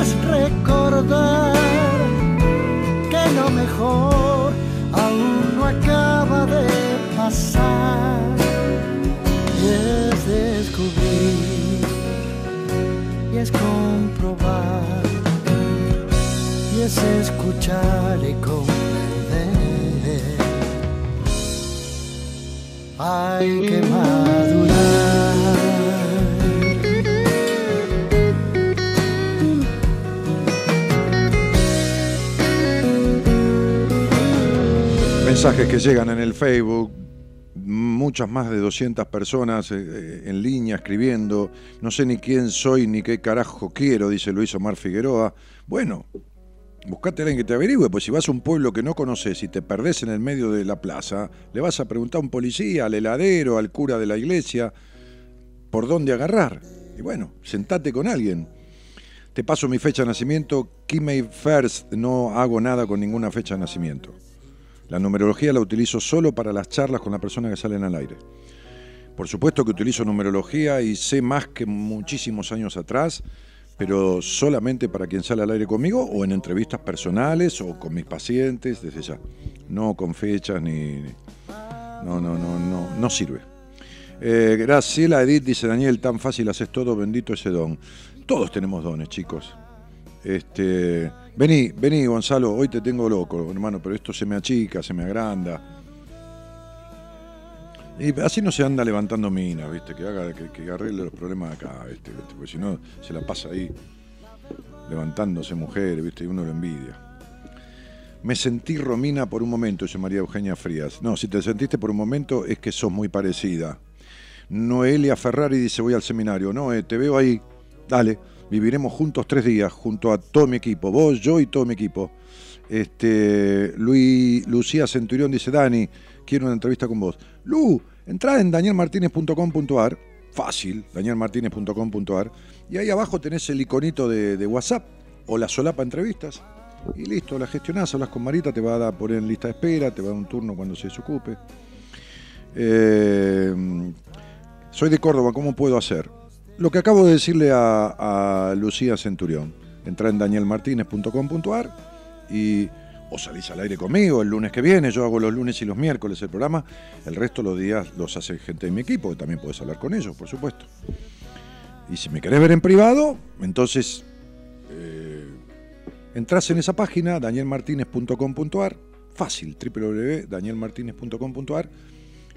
es recordar que lo mejor aún no acaba de pasar. Y es descubrir, y es comprobar, y es escuchar y hay que madurar. Mensajes que llegan en el Facebook, muchas más de 200 personas eh, eh, en línea escribiendo, no sé ni quién soy ni qué carajo quiero, dice Luis Omar Figueroa. Bueno, Buscate a alguien que te averigüe, pues si vas a un pueblo que no conoces y te perdés en el medio de la plaza, le vas a preguntar a un policía, al heladero, al cura de la iglesia, por dónde agarrar. Y bueno, sentate con alguien. Te paso mi fecha de nacimiento, Kimei First, no hago nada con ninguna fecha de nacimiento. La numerología la utilizo solo para las charlas con la persona que salen al aire. Por supuesto que utilizo numerología y sé más que muchísimos años atrás pero solamente para quien sale al aire conmigo o en entrevistas personales o con mis pacientes, desde ya. No con fechas ni... No, no, no, no, no sirve. Eh, Graciela Edith dice Daniel, tan fácil haces todo, bendito ese don. Todos tenemos dones, chicos. Este, vení, vení, Gonzalo, hoy te tengo loco, hermano, pero esto se me achica, se me agranda. Y así no se anda levantando minas, ¿viste? Que haga, que, arregle los problemas acá, ¿viste? Porque si no, se la pasa ahí. levantándose mujeres, ¿viste? Y uno lo envidia. Me sentí Romina por un momento, dice María Eugenia Frías. No, si te sentiste por un momento es que sos muy parecida. Noelia Ferrari dice voy al seminario. No, te veo ahí. Dale, viviremos juntos tres días, junto a todo mi equipo. Vos, yo y todo mi equipo. Este, Luis, Lucía Centurión dice, Dani, quiero una entrevista con vos. Lu, entra en danielmartinez.com.ar, fácil, danielmartinez.com.ar, y ahí abajo tenés el iconito de, WhatsApp o la solapa entrevistas. Y listo, la gestionás, hablas con Marita, te va a poner en lista de espera, te va a dar un turno cuando se desocupe. Eh, soy de Córdoba, ¿cómo puedo hacer? Lo que acabo de decirle a, Lucía Centurión. Entra en danielmartinez.com.ar y o salís al aire conmigo el lunes que viene, yo hago los lunes y los miércoles el programa, el resto de los días los hace gente de mi equipo, que también puedes hablar con ellos, por supuesto. Y si me querés ver en privado, entonces eh, entras en esa página, danielmartinez.com.ar, fácil, www.danielmartinez.com.ar,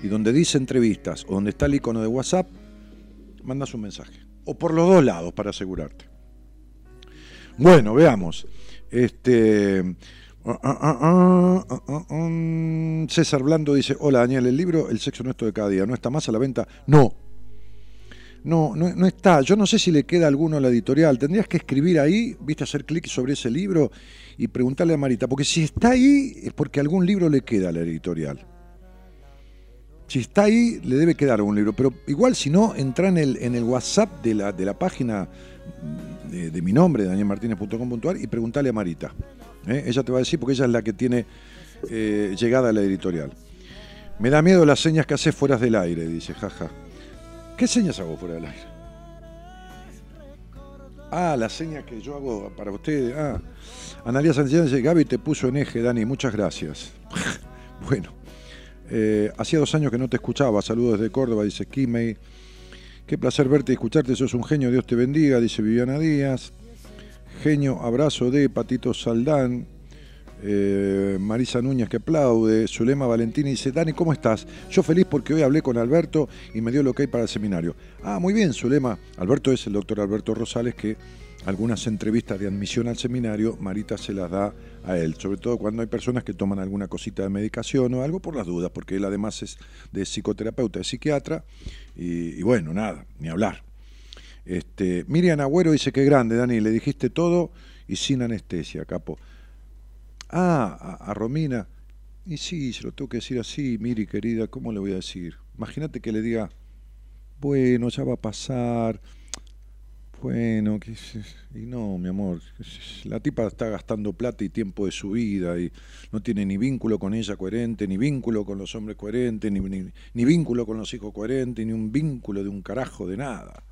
y donde dice entrevistas o donde está el icono de WhatsApp, mandas un mensaje. O por los dos lados para asegurarte. Bueno, veamos. Este. Ah, ah, ah, César Blando dice, hola Daniel, el libro El sexo nuestro de cada día, ¿no está más a la venta? No. No, no, está. Yo no sé si le queda alguno a la editorial. Tendrías que escribir ahí, viste, hacer clic sobre ese libro y preguntarle a Marita. Porque si está ahí es porque algún libro le queda a la editorial. Si está ahí, le debe quedar algún libro. Pero igual, si no, entra en el, en el WhatsApp de la, de la página de, mi nombre, danielmartinez.com.ar, y preguntarle a Marita. ¿Eh? Ella te va a decir, porque ella es la que tiene eh, llegada a la editorial. Me da miedo las señas que haces fuera del aire, dice, jaja. ¿Qué señas hago fuera del aire? Ah, las señas que yo hago para ustedes. Ah, Analia Sánchez dice, Gaby te puso en eje, Dani, muchas gracias. bueno, eh, hacía dos años que no te escuchaba. Saludos desde Córdoba, dice Kimei. Qué placer verte y escucharte, sos un genio, Dios te bendiga, dice Viviana Díaz. Genio, abrazo de Patito Saldán. Eh, Marisa Núñez que aplaude, Zulema Valentín dice, Dani, ¿cómo estás? Yo feliz porque hoy hablé con Alberto y me dio lo que hay para el seminario. Ah, muy bien, Zulema. Alberto es el doctor Alberto Rosales que algunas entrevistas de admisión al seminario, Marita se las da a él, sobre todo cuando hay personas que toman alguna cosita de medicación o algo por las dudas, porque él además es de psicoterapeuta, de psiquiatra, y, bueno, nada, ni hablar. Este, Miriam Agüero dice que grande, Dani, le dijiste todo y sin anestesia, capo. Ah, a, Romina, y sí, se lo tengo que decir así, Miri querida, ¿cómo le voy a decir? Imagínate que le diga, bueno, ya va a pasar, bueno, y no, mi amor, la tipa está gastando plata y tiempo de su vida y no tiene ni vínculo con ella coherente, ni vínculo con los hombres coherentes, ni, ni, vínculo con los hijos coherentes, ni un vínculo de un carajo de nada.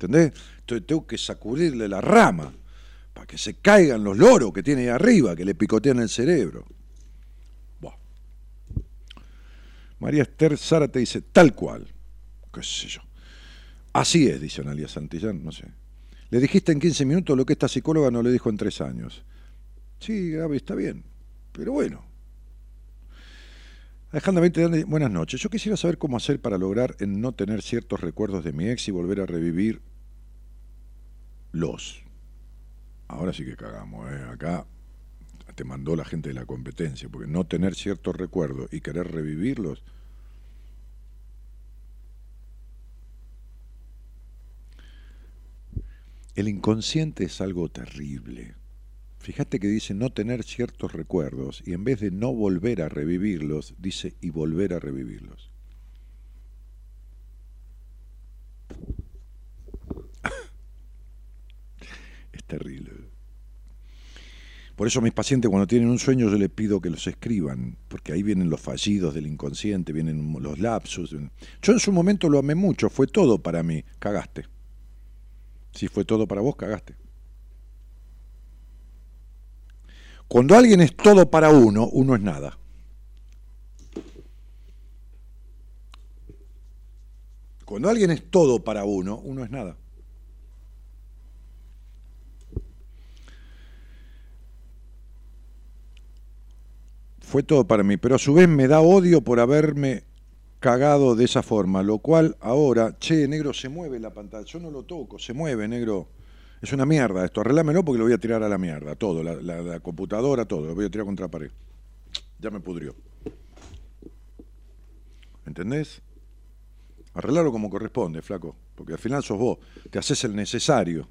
¿Entendés? Entonces tengo que sacudirle la rama para que se caigan los loros que tiene ahí arriba, que le picotean el cerebro. María Esther te dice, tal cual, qué sé yo. Así es, dice Analia Santillán, no sé. Le dijiste en 15 minutos lo que esta psicóloga no le dijo en tres años. Sí, Gaby, está bien, pero bueno. Alejandra buenas noches. Yo quisiera saber cómo hacer para lograr en no tener ciertos recuerdos de mi ex y volver a revivir los. Ahora sí que cagamos, ¿eh? Acá te mandó la gente de la competencia, porque no tener ciertos recuerdos y querer revivirlos El inconsciente es algo terrible. Fíjate que dice no tener ciertos recuerdos y en vez de no volver a revivirlos, dice y volver a revivirlos. Terrible. Por eso mis pacientes cuando tienen un sueño yo les pido que los escriban, porque ahí vienen los fallidos del inconsciente, vienen los lapsus. Yo en su momento lo amé mucho, fue todo para mí, cagaste. Si fue todo para vos, cagaste. Cuando alguien es todo para uno, uno es nada. Cuando alguien es todo para uno, uno es nada. Fue todo para mí, pero a su vez me da odio por haberme cagado de esa forma, lo cual ahora, che, negro, se mueve la pantalla, yo no lo toco, se mueve, negro. Es una mierda esto, arreglámelo porque lo voy a tirar a la mierda, todo, la, computadora, todo, lo voy a tirar contra la pared. Ya me pudrió. ¿Entendés? Arreglalo como corresponde, flaco, porque al final sos vos, te haces el necesario.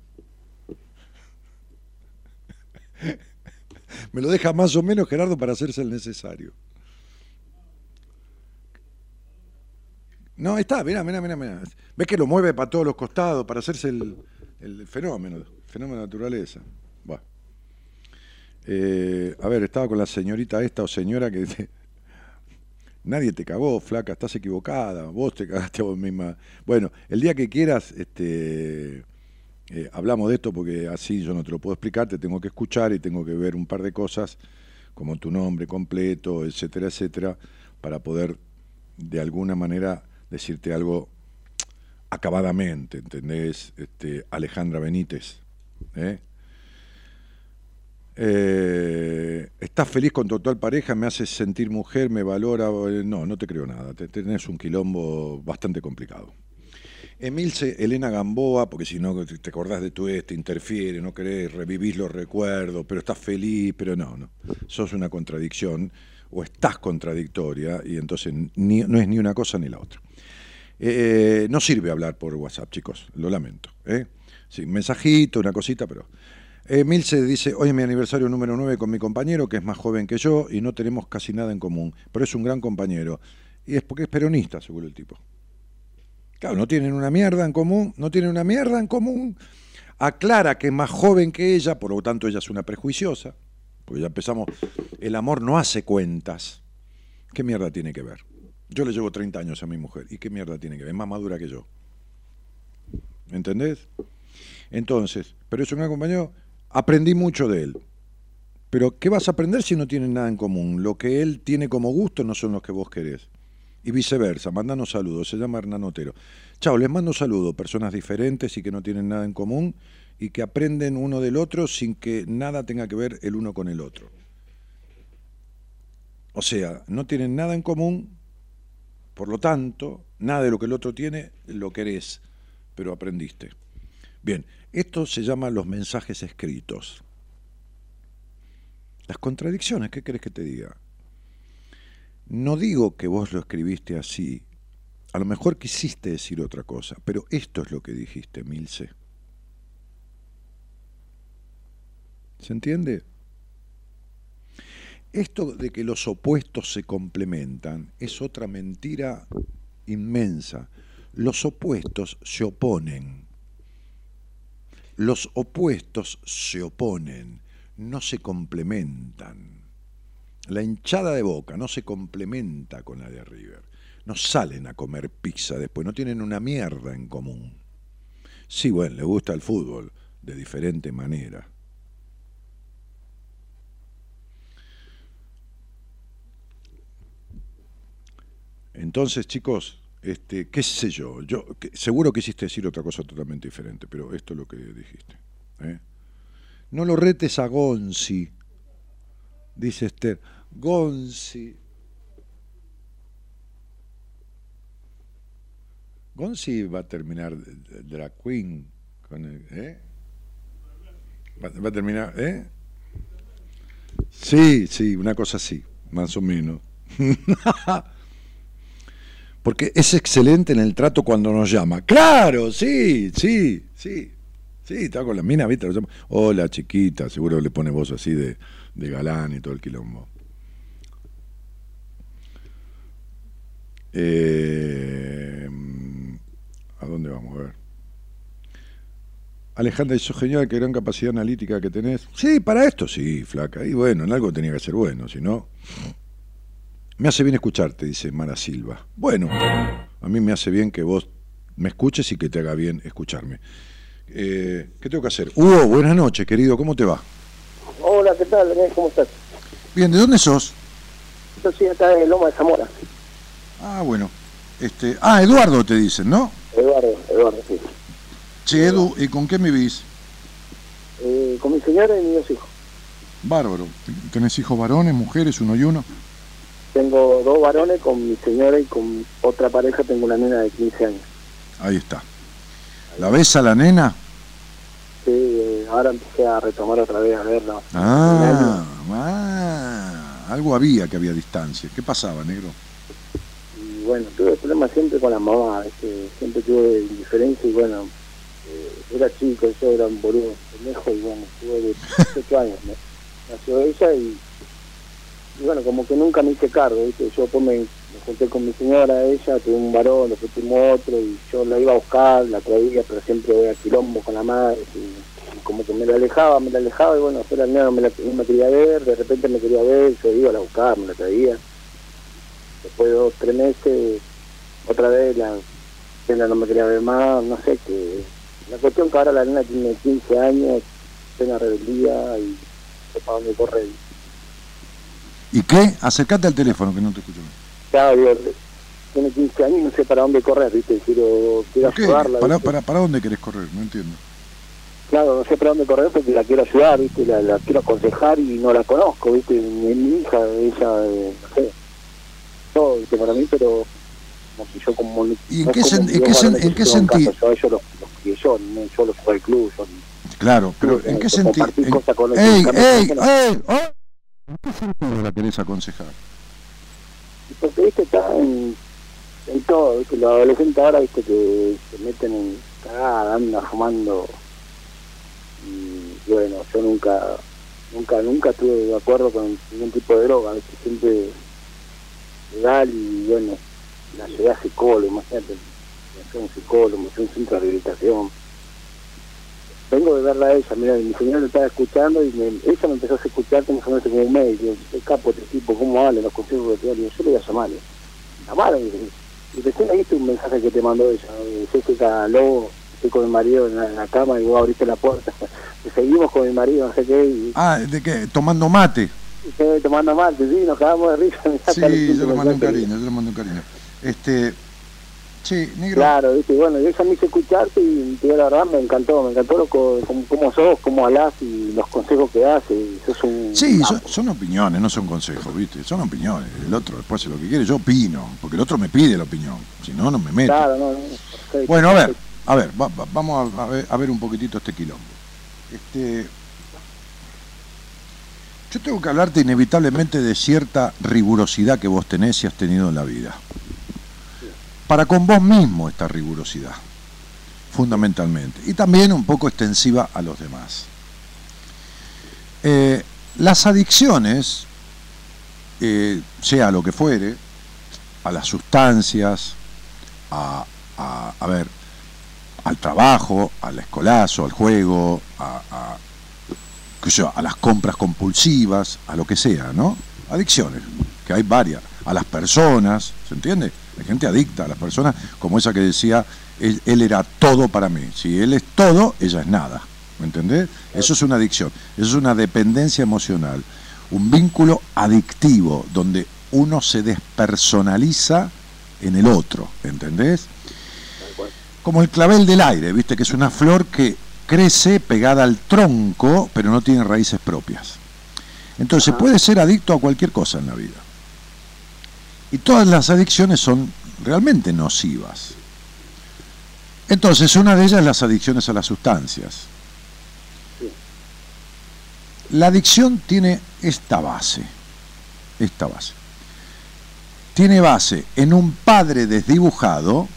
Me lo deja más o menos Gerardo para hacerse el necesario. No, está, mira, mira, mira, mira. ¿Ves que lo mueve para todos los costados para hacerse el, el fenómeno, fenómeno de naturaleza? Bueno. Eh, a ver, estaba con la señorita esta o señora que dice, nadie te cagó, flaca, estás equivocada, vos te cagaste a vos misma. Bueno, el día que quieras, este, eh, hablamos de esto porque así yo no te lo puedo explicar, te tengo que escuchar y tengo que ver un par de cosas, como tu nombre completo, etcétera, etcétera, para poder de alguna manera decirte algo acabadamente, ¿entendés? Este, Alejandra Benítez. ¿eh? Eh, ¿Estás feliz con tu actual pareja? ¿Me haces sentir mujer? ¿Me valora? No, no te creo nada. Tenés un quilombo bastante complicado. Emilce, Elena Gamboa, porque si no te acordás de tu este, interfiere, no querés revivir los recuerdos, pero estás feliz, pero no, no. Sos una contradicción o estás contradictoria y entonces no es ni una cosa ni la otra. Eh, no sirve hablar por WhatsApp, chicos, lo lamento. ¿eh? Sí, mensajito, una cosita, pero... Emilce dice, hoy es mi aniversario número 9 con mi compañero, que es más joven que yo, y no tenemos casi nada en común, pero es un gran compañero. Y es porque es peronista, seguro el tipo. Claro, no tienen una mierda en común, no tienen una mierda en común. Aclara que es más joven que ella, por lo tanto ella es una prejuiciosa, porque ya empezamos, el amor no hace cuentas. ¿Qué mierda tiene que ver? Yo le llevo 30 años a mi mujer, ¿y qué mierda tiene que ver? Es más madura que yo. ¿Entendés? Entonces, pero es un gran compañero, aprendí mucho de él. Pero ¿qué vas a aprender si no tienen nada en común? Lo que él tiene como gusto no son los que vos querés y viceversa. Mandanos saludos, se llama Hernán Otero. Chao, les mando saludos, personas diferentes y que no tienen nada en común y que aprenden uno del otro sin que nada tenga que ver el uno con el otro. O sea, no tienen nada en común, por lo tanto, nada de lo que el otro tiene lo querés, pero aprendiste. Bien, esto se llama los mensajes escritos. Las contradicciones, ¿qué querés que te diga? No digo que vos lo escribiste así, a lo mejor quisiste decir otra cosa, pero esto es lo que dijiste, Milce. ¿Se entiende? Esto de que los opuestos se complementan es otra mentira inmensa. Los opuestos se oponen. Los opuestos se oponen, no se complementan. La hinchada de boca no se complementa con la de River. No salen a comer pizza después, no tienen una mierda en común. Sí, bueno, le gusta el fútbol de diferente manera. Entonces, chicos, este, qué sé yo, yo seguro quisiste decir otra cosa totalmente diferente, pero esto es lo que dijiste. ¿eh? No lo retes a Gonzi, dice Esther. Gonzi. Gonzi va a terminar drag queen con el, ¿eh? Va, a terminar, ¿eh? Sí, sí, una cosa así, más o menos. Porque es excelente en el trato cuando nos llama. Claro, sí, sí, sí. Sí, está con la mina, ¿viste? Hola, chiquita, seguro le pone voz así de, de galán y todo el quilombo. Eh, ¿A dónde vamos a ver? Alejandra, eso genial, qué gran capacidad analítica que tenés. Sí, para esto sí, flaca. Y bueno, en algo tenía que ser bueno, si no. Me hace bien escucharte, dice Mara Silva. Bueno, a mí me hace bien que vos me escuches y que te haga bien escucharme. Eh, ¿Qué tengo que hacer? Hugo, buenas noches, querido, ¿cómo te va? Hola, ¿qué tal? ¿Cómo estás? Bien, ¿de dónde sos? Yo soy acá de Loma de Zamora. Ah, bueno. Este, ah, Eduardo te dicen, ¿no? Eduardo, Eduardo, sí. Che, Edu, ¿y con qué me vivís? Eh, con mi señora y mis dos hijos. Bárbaro. ¿Tenés hijos varones, mujeres, uno y uno? Tengo dos varones con mi señora y con otra pareja tengo una nena de 15 años. Ahí está. ¿La ves a la nena? Sí, ahora empecé a retomar otra vez a verlo. Ah, ah, algo había que había distancia. ¿Qué pasaba, negro? Bueno, tuve problemas siempre con la mamá, siempre tuve indiferencia y bueno, eh, era chico, yo era un boludo, pendejo y bueno, tuve 18 años, nació ella y, bueno, como que nunca me hice cargo, ¿viste? yo después me, junté con mi señora, ella, tuve un varón, después tuve otro y yo la iba a buscar, la traía, pero siempre voy a quilombo con la madre y, como que me la alejaba, me la alejaba y bueno, fuera el no me, la, me quería ver, de repente me quería ver, yo iba a la buscar, me la traía. Después de dos, tres meses, otra vez la nena no me quería ver más, no sé qué. La cuestión que ahora la nena tiene 15 años, plena rebeldía y para dónde correr. ¿Y qué? Acércate al teléfono que no te escucho. Claro, tiene 15 años y no sé para dónde correr, ¿viste? Quiero, quiero ayudarla. ¿Para, para, ¿Para dónde querés correr? No entiendo. Claro, no sé para dónde correr porque la quiero ayudar, ¿viste? La, la quiero aconsejar y no la conozco, ¿viste? Mi, mi hija, ella, eh, no sé, ¿viste? Para mí, pero como si yo como... ¿Y en qué, en qué, en qué sentido? Yo, yo los, los yo, yo los fui al club, yo, Claro, pero ¿en qué sentido? ¡Ey, ey, ey! ¿En qué sentido la querés aconsejar? Porque, viste, está en, en todo, viste, los adolescentes ahora, viste, que se meten en cagada, andan fumando, y bueno, yo nunca, nunca, nunca estuve de acuerdo con ningún tipo de droga, viste, siempre legal y bueno, la llegué a psicólogo, imagínate, un psicólogo, un centro de rehabilitación, vengo de verla a ella, mira, mi señora estaba escuchando y me, ella me empezó a escuchar como se como un médico, el capo este tipo, ¿cómo vale los consejos que te dan? yo le voy a llamar, llamar, y, y recién ahí un mensaje que te mandó ella, Jessica Lobo, estoy con mi marido en la, cama y vos abriste la puerta, y seguimos con mi marido, no sé qué. Y, ah, ¿de qué? ¿Tomando mate? Tomando mate, sí, nos quedamos de risa. Sí, yo le mando un cariño, yo le mando un cariño. Este, Sí, negro. Claro, ¿viste? bueno, yo me hice escucharte y te la verdad me encantó, me encantó lo, cómo, sos, cómo hablas y los consejos que haces. un sí, son, opiniones, no son consejos, ¿viste? Son opiniones. El otro después hace lo que quiere, yo opino, porque el otro me pide la opinión, si no, no me meto. Claro, no, no, bueno, a ver, a ver, vamos a ver, a ver un poquitito este quilombo. Este, yo tengo que hablarte inevitablemente de cierta rigurosidad que vos tenés y has tenido en la vida para con vos mismo esta rigurosidad, fundamentalmente, y también un poco extensiva a los demás. Eh, las adicciones, eh, sea lo que fuere, a las sustancias, a, ver, al trabajo, al escolazo, al juego, a, a las compras compulsivas, a lo que sea, ¿no? Adicciones, que hay varias, a las personas, ¿se entiende? Hay gente adicta a las personas, como esa que decía, él, era todo para mí. Si él es todo, ella es nada. ¿Me entendés? Eso es una adicción, eso es una dependencia emocional, un vínculo adictivo donde uno se despersonaliza en el otro, ¿entendés? Como el clavel del aire, viste que es una flor que crece pegada al tronco, pero no tiene raíces propias. Entonces puede ser adicto a cualquier cosa en la vida. Y todas las adicciones son realmente nocivas. Entonces, una de ellas es las adicciones a las sustancias. La adicción tiene esta base, esta base. Tiene base en un padre desdibujado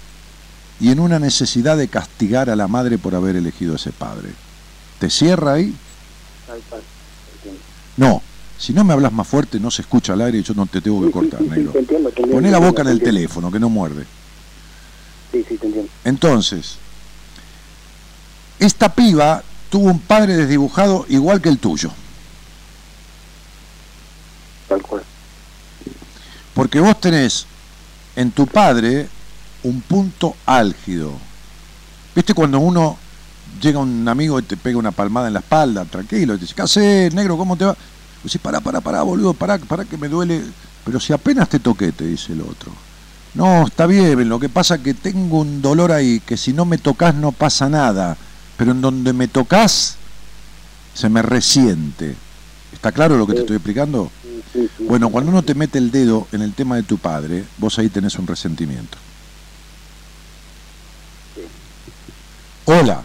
y en una necesidad de castigar a la madre por haber elegido a ese padre. ¿Te cierra ahí? No, si no me hablas más fuerte, no se escucha al aire y yo no te tengo que cortar, negro. Poné la boca en el teléfono, que no muerde. Sí, sí, te entiendo. Entonces, esta piba tuvo un padre desdibujado igual que el tuyo. Tal cual. Porque vos tenés en tu padre un punto álgido. ¿Viste cuando uno llega un amigo y te pega una palmada en la espalda, tranquilo, y te dice, ¿qué haces, negro? ¿Cómo te va? Dice, pará, pará, pará, boludo, pará, pará que me duele. Pero si apenas te toqué, te dice el otro. No, está bien, lo que pasa es que tengo un dolor ahí, que si no me tocas no pasa nada, pero en donde me tocas se me resiente. ¿Está claro lo que te estoy explicando? Bueno, cuando uno te mete el dedo en el tema de tu padre, vos ahí tenés un resentimiento. Hola.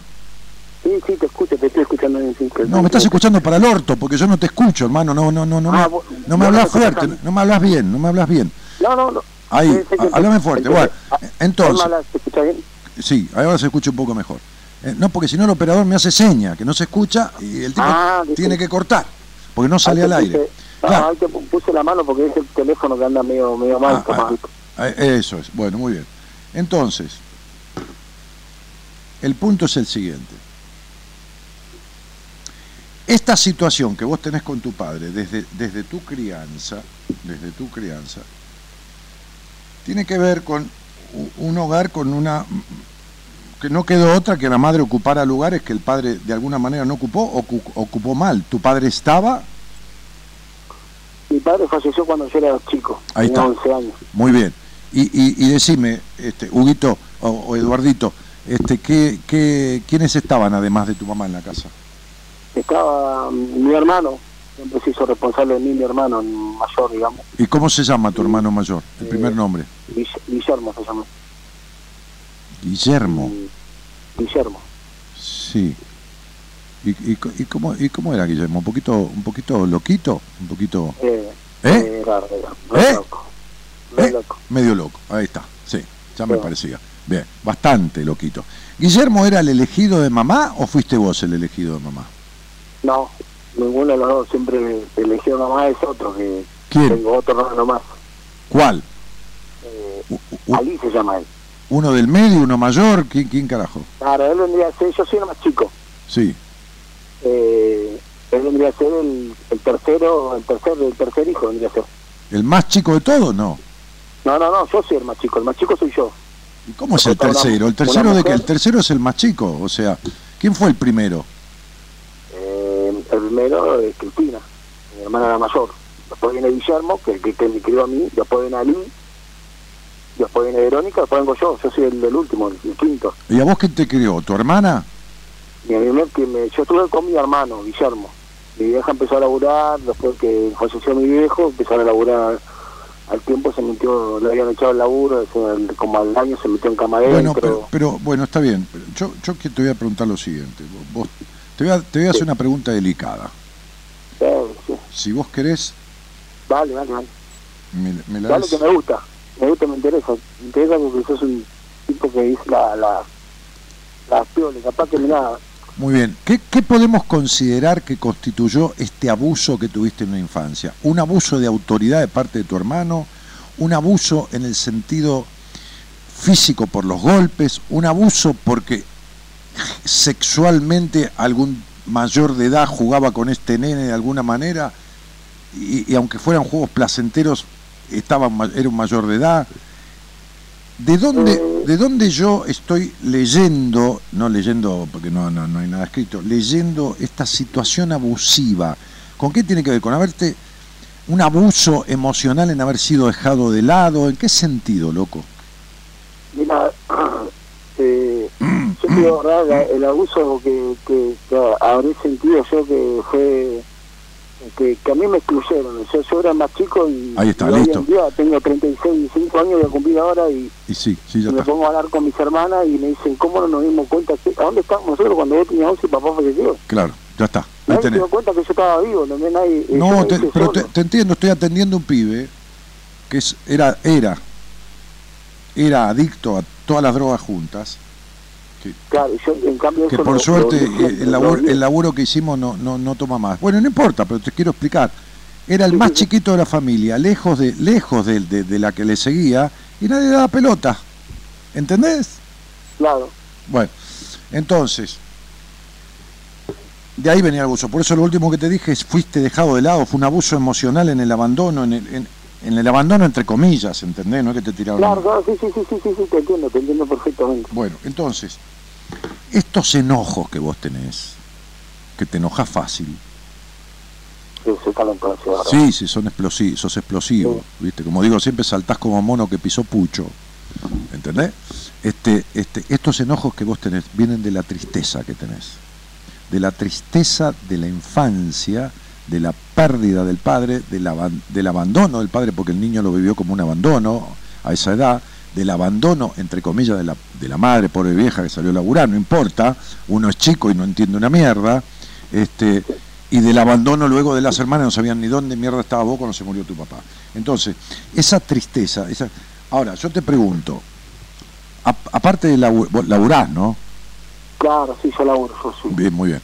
Sí, sí, te escucho, te estoy escuchando bien. Sí, no, me estás escuchando para el orto, porque yo no te escucho, hermano. No, no, no, no, ah, me, no me hablas fuerte, no me hablas bien, no me hablas bien. No, no, no. Ahí, háblame fuerte. Bueno, entonces. ¿Se escucha bien? Sí, ahora se escucha un poco mejor. Eh, no, porque si no el operador me hace seña, que no se escucha y el tipo ah, tiene que cortar, porque no sale al aire. Ahí te puse la mano porque es el teléfono que anda medio, medio mal. Ah, ah, eso es, bueno, muy bien. Entonces, el punto es el siguiente. Esta situación que vos tenés con tu padre desde, desde tu crianza, desde tu crianza, tiene que ver con un hogar con una que no quedó otra que la madre ocupara lugares que el padre de alguna manera no ocupó o ocupó mal. ¿Tu padre estaba? Mi padre falleció cuando yo era chico, Ahí tenía 11 años. Muy bien. Y, y, decime, este, Huguito o, Eduardito, este, ¿qué, qué, quiénes estaban además de tu mamá en la casa? Estaba mi hermano, siempre se hizo responsable de mí, mi hermano mayor, digamos. ¿Y cómo se llama tu hermano mayor? El eh, primer nombre. Guillermo se llama. Guillermo. Guillermo. Sí. ¿Y, y, y, cómo, ¿Y cómo era Guillermo? ¿Un poquito, un poquito loquito? ¿Un poquito...? Eh, ¿Eh? ¿Eh? Loco. ¿Eh? loco. Medio loco, ahí está, sí, ya me parecía. Bien, bastante loquito. ¿Guillermo era el elegido de mamá o fuiste vos el elegido de mamá? No, ninguno de los dos, siempre el elegido de mamá es otro, que tengo otro nomás. ¿Cuál? Eh, Ali se llama él. ¿Uno del medio, uno mayor? ¿Quién, quién carajo? Claro, él vendría a ser, yo soy el más chico. Sí. Eh, él vendría a ser el, el tercero, el tercer, el tercer hijo vendría a ser. ¿El más chico de todos? No. No, no, no, yo soy el más chico, el más chico soy yo. ¿Y cómo es el tercero? ¿El tercero de que el tercero es el más chico? O sea, ¿quién fue el primero? Eh, el primero es Cristina, mi hermana la mayor. Después viene Guillermo, que, que, que me crió a mí, después viene Ali, después viene Verónica, después vengo yo, yo soy el, del último, el, quinto. ¿Y a vos quién te crió? ¿Tu hermana? Mi, que me, yo estuve con mi hermano, Guillermo. Mi vieja empezó a laburar, después que falleció mi viejo, empezó a laburar al tiempo se metió, le habían echado el laburo, como al año se metió en camarero. Bueno, pero, bueno, está bien. Yo, yo te voy a preguntar lo siguiente. Vos, te, voy a, te voy a hacer una pregunta delicada. Si vos querés... Vale, vale, vale. Me, la que me gusta, me gusta, me interesa. Me interesa porque sos un tipo que dice la, la, la capaz que me nada muy bien. ¿Qué, podemos considerar que constituyó este abuso que tuviste en la infancia? ¿Un abuso de autoridad de parte de tu hermano? ¿Un abuso en el sentido físico por los golpes? ¿Un abuso porque sexualmente algún mayor de edad jugaba con este nene de alguna manera? Y, aunque fueran juegos placenteros, estaba, era un mayor de edad. ¿De dónde, ¿De dónde yo estoy leyendo, no leyendo porque no, no, no hay nada escrito, leyendo esta situación abusiva? ¿Con qué tiene que ver? ¿Con haberte un abuso emocional en haber sido dejado de lado? ¿En qué sentido, loco? Mira, eh, yo digo, el abuso que, que, que habré sentido yo que fue que, a mí me excluyeron. O sea, yo era más chico y, Ahí está, listo. día tengo 36, 5 años, voy a cumplir ahora y, y, sí, sí, me pongo a hablar con mis hermanas y me dicen, ¿cómo no nos dimos cuenta? ¿A dónde estábamos nosotros cuando vos tenías 11 y papá falleció? Claro, ya está. Nadie se dio cuenta que yo estaba vivo, no, nadie, no te, pero te, entiendo, estoy atendiendo un pibe que es, era, era, era adicto a todas las drogas juntas que, claro, yo, en cambio que por suerte el, laburo, que hicimos no, no, no toma más. Bueno, no importa, pero te quiero explicar. Era el más chiquito de la familia, lejos de lejos de, de, la que le seguía, y nadie daba pelota. ¿Entendés? Claro. Bueno, entonces, de ahí venía el abuso. Por eso lo último que te dije es fuiste dejado de lado, fue un abuso emocional en el abandono, en el, en, el abandono entre comillas, ¿entendés? No es que te tiraron. Claro, claro, sí, sí, sí, sí, sí, te entiendo, te entiendo perfectamente. Bueno, entonces, estos enojos que vos tenés, que te enojas fácil. Sí, sí, son explosivos, sos explosivo, ¿viste? Como digo, siempre saltás como mono que pisó pucho, ¿entendés? Este, este, estos enojos que vos tenés vienen de la tristeza que tenés, de la tristeza de la infancia, de la pérdida del padre, del, del abandono del padre, porque el niño lo vivió como un abandono a esa edad, del abandono, entre comillas, de la, de la madre, pobre vieja que salió a laburar, no importa, uno es chico y no entiende una mierda, este, y del abandono luego de las hermanas, no sabían ni dónde mierda estaba vos cuando se murió tu papá. Entonces, esa tristeza, esa... ahora, yo te pregunto, aparte de laburar, ¿no? Claro, sí, yo laburo, yo sí. Bien, muy bien.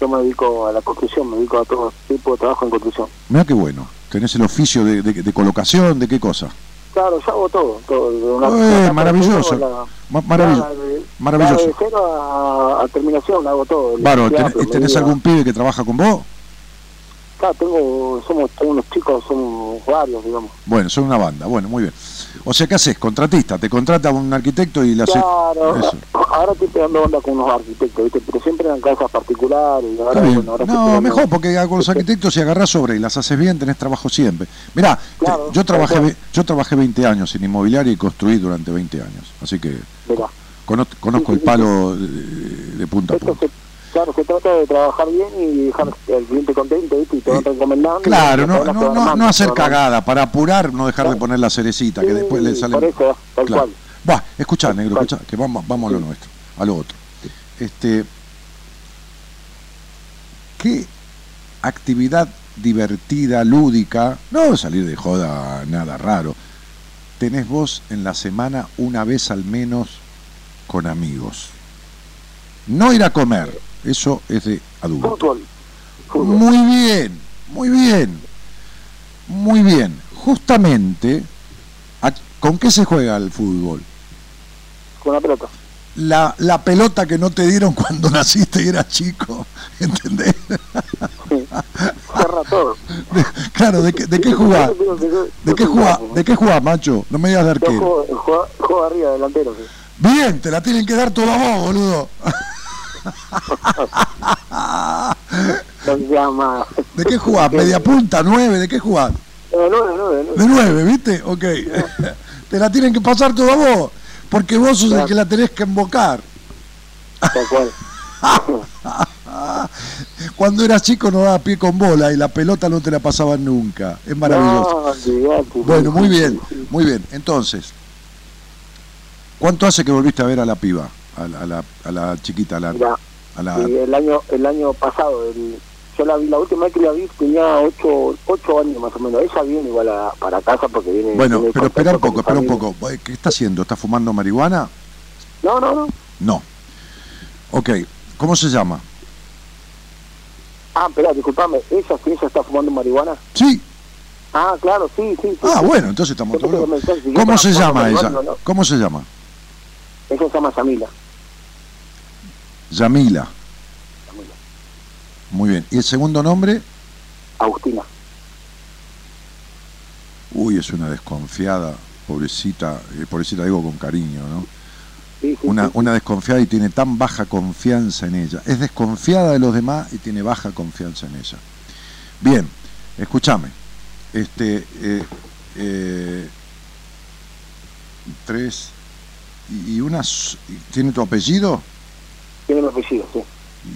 Yo me dedico a la construcción, me dedico a todo tipo de trabajo en construcción. Mira qué bueno. ¿Tenés el oficio de, colocación? ¿De qué cosa? Claro, yo hago todo. todo una, eh, maravilloso. maravilloso. maravilloso. de cero a, terminación hago todo. Claro, ¿tenés algún pibe que trabaja con vos? Claro, tengo, somos unos chicos, somos varios, digamos. Bueno, son una banda, bueno, muy bien. O sea, ¿qué haces? Contratista, te contrata un arquitecto y le haces... Claro, ahora estoy pegando onda con unos arquitectos, ¿viste? pero siempre en casas particulares. Y ahora, bueno, ahora no, mejor, porque con los arquitectos si agarras sobre y las haces bien, tenés trabajo siempre. Mirá, yo, trabajé, yo trabajé 20 años en inmobiliaria y construí durante 20 años, así que conozco, el palo de, punta a punta. Claro, se trata de trabajar bien y dejar al cliente contento y te van recomendando. Claro, no, no, no, hacer cagada, para apurar, no dejar de poner la cerecita, que después le sale. Por eso, tal cual. Va, escuchá, negro, escuchá, que vamos, vamos a lo nuestro, a lo otro. Este, ¿Qué actividad divertida, lúdica, no salir de joda, nada raro, tenés vos en la semana una vez al menos con amigos? No ir a comer, eso es de adulto. Muy bien, muy bien, muy bien. Justamente, ¿con qué se juega el fútbol? Con la pelota. La, la pelota que no te dieron cuando naciste y eras chico, ¿entendés? Sí. Todo. claro, ¿de, qué, de qué jugás? ¿De qué jugás, ¿De qué jugás, macho? No me digas de arquero. Juego, arriba, delantero. Bien, te la tienen que dar toda vos, boludo. ¿De qué jugás? ¿Media punta? ¿Nueve? ¿De qué jugás? De nueve, nueve, De nueve, ¿viste? Ok. Te la tienen que pasar toda vos, porque vos sos el que la tenés que embocar. Cuando eras chico no daba pie con bola y la pelota no te la pasaban nunca. Es maravilloso. bueno, muy bien, muy bien. Entonces, ¿cuánto hace que volviste a ver a la piba? A la, a la, a la chiquita, a la, a la... el año el año pasado, el, yo la vi, la última vez que la vi tenía ocho, ocho años más o menos. Ella viene igual a, para casa porque viene... Bueno, pero espera un poco, espera un poco. ¿Qué está haciendo? ¿Está fumando marihuana? No, no, no. No. Ok, ¿cómo se llama? Ah, espera, disculpame, ¿ella ella está fumando marihuana? Sí. Ah, claro, sí, sí. ah, bueno, entonces estamos todos... ¿Cómo se llama ella? ¿Cómo se llama? Ella se llama Yamila. Yamila. Muy bien. ¿Y el segundo nombre? Agustina. Uy, es una desconfiada, pobrecita, eh, pobrecita digo con cariño, ¿no? una, una desconfiada y tiene tan baja confianza en ella. Es desconfiada de los demás y tiene baja confianza en ella. Bien, escúchame. Este, eh, eh, tres, y, unas tiene tu apellido tiene mi apellido sí.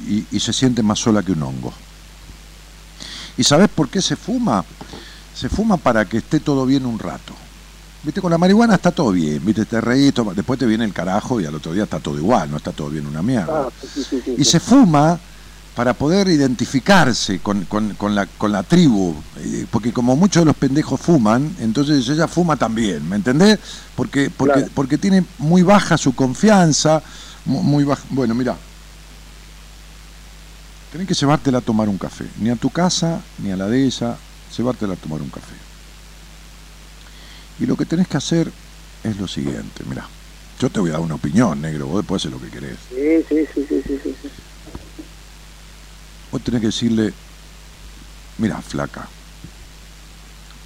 Y, y, se siente más sola que un hongo. Y sabes por qué se fuma se fuma para que esté todo bien un rato. Viste con la marihuana está todo bien viste te reís después te viene el carajo y al otro día está todo igual no está todo bien una mierda. Ah, y se fuma para poder identificarse con, la, con la tribu, eh, porque como muchos de los pendejos fuman, entonces ella fuma también, ¿me entendés? Porque, porque, porque tiene muy baja su confianza, muy, baja. Bueno, mira, tenés que llevártela a tomar un café, ni a tu casa, ni a la de ella, llevártela a tomar un café. Y lo que tenés que hacer es lo siguiente, mira, yo te voy a dar una opinión, negro, vos después hacer lo que querés. Sí, sí, sí, sí, sí. sí. Vos tenés que decirle, mira, flaca,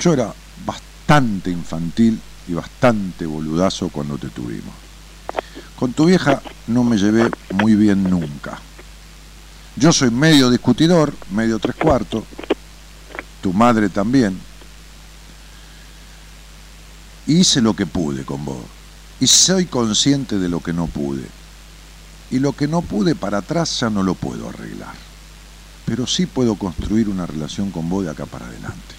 yo era bastante infantil y bastante boludazo cuando te tuvimos. Con tu vieja no me llevé muy bien nunca. Yo soy medio discutidor, medio tres cuartos, tu madre también. Hice lo que pude con vos y soy consciente de lo que no pude. Y lo que no pude para atrás ya no lo puedo arreglar pero sí puedo construir una relación con vos de acá para adelante.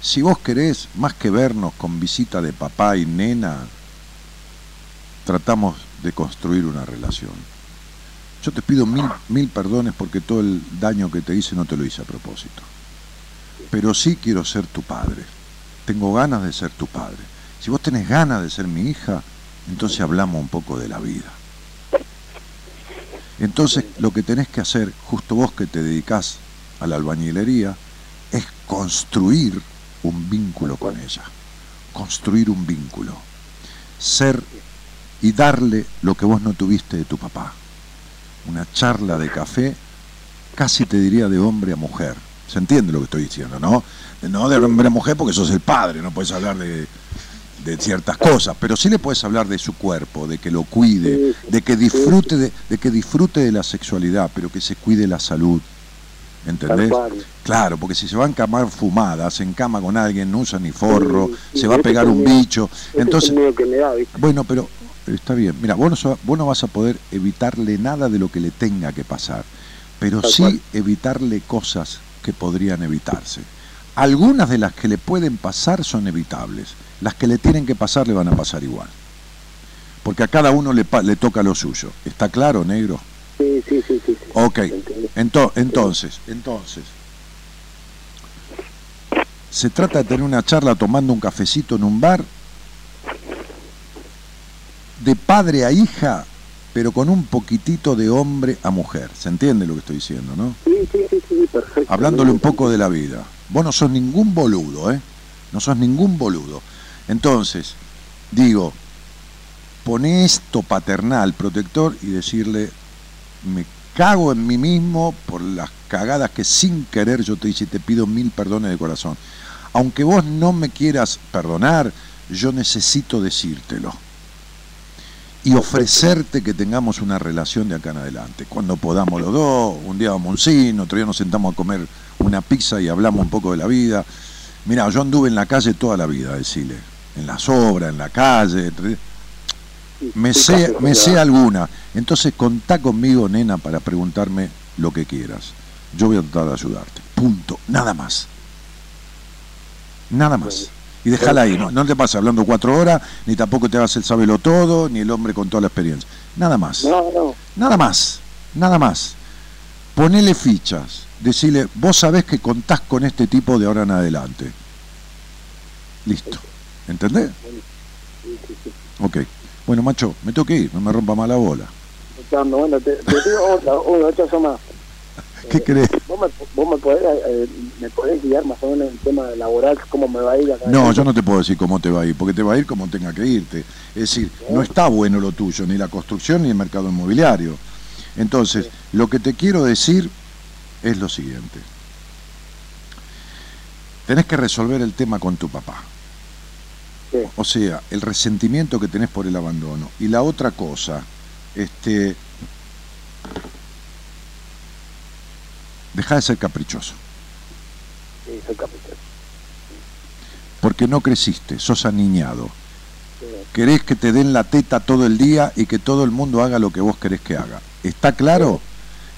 Si vos querés, más que vernos con visita de papá y nena, tratamos de construir una relación. Yo te pido mil, mil perdones porque todo el daño que te hice no te lo hice a propósito. Pero sí quiero ser tu padre. Tengo ganas de ser tu padre. Si vos tenés ganas de ser mi hija, entonces hablamos un poco de la vida. Entonces lo que tenés que hacer, justo vos que te dedicás a la albañilería, es construir un vínculo con ella. Construir un vínculo. Ser y darle lo que vos no tuviste de tu papá. Una charla de café, casi te diría de hombre a mujer. ¿Se entiende lo que estoy diciendo, no? No de hombre a mujer porque sos el padre, no puedes hablar de, de ciertas cosas, pero sí le puedes hablar de su cuerpo, de que lo cuide, de que disfrute de, de, que disfrute de la sexualidad, pero que se cuide la salud. ¿Entendés? Claro, porque si se va a encamar fumadas, en cama con alguien, no usa ni forro, se va a pegar un bicho. Entonces, bueno, pero está bien. Mira, vos no, vos no vas a poder evitarle nada de lo que le tenga que pasar, pero sí evitarle cosas que podrían evitarse. Algunas de las que le pueden pasar son evitables las que le tienen que pasar le van a pasar igual. Porque a cada uno le, le toca lo suyo. ¿Está claro, negro? Sí, sí, sí. sí, Ok, entonces, entonces, se trata de tener una charla tomando un cafecito en un bar, de padre a hija, pero con un poquitito de hombre a mujer. ¿Se entiende lo que estoy diciendo, no? Sí, sí, sí, sí perfecto. Hablándole un poco de la vida. Vos no sos ningún boludo, ¿eh? No sos ningún boludo. Entonces, digo, pone esto paternal, protector, y decirle, me cago en mí mismo por las cagadas que sin querer yo te hice y te pido mil perdones de corazón. Aunque vos no me quieras perdonar, yo necesito decírtelo. Y ofrecerte que tengamos una relación de acá en adelante. Cuando podamos los dos, un día vamos a un cine, otro día nos sentamos a comer una pizza y hablamos un poco de la vida. Mira, yo anduve en la calle toda la vida, decirle en las obras, en la calle. Me sé, me sé alguna. Entonces contá conmigo, nena, para preguntarme lo que quieras. Yo voy a tratar de ayudarte. Punto. Nada más. Nada más. Y déjala ahí, no, no te pasa hablando cuatro horas, ni tampoco te hagas el sabelo todo, ni el hombre con toda la experiencia. Nada más. Nada más. Nada más. Ponele fichas. Decirle, vos sabés que contás con este tipo de ahora en adelante. Listo. ¿Entendés? Ok. Bueno, macho, me tengo que ir, no me rompa más la bola. Bueno, te, digo otra, otra más. ¿Qué eh, crees? ¿Vos, me, vos me, podés, eh, me, podés, guiar más o menos en el tema laboral, cómo me va a ir acá? No, yo no te puedo decir cómo te va a ir, porque te va a ir como tenga que irte. Es decir, no está bueno lo tuyo, ni la construcción ni el mercado inmobiliario. Entonces, lo que te quiero decir es lo siguiente. Tenés que resolver el tema con tu papá. O sea, el resentimiento que tenés por el abandono. Y la otra cosa, este, deja de ser caprichoso. Sí, soy caprichoso. Porque no creciste, sos aniñado. Querés que te den la teta todo el día y que todo el mundo haga lo que vos querés que haga. ¿Está claro?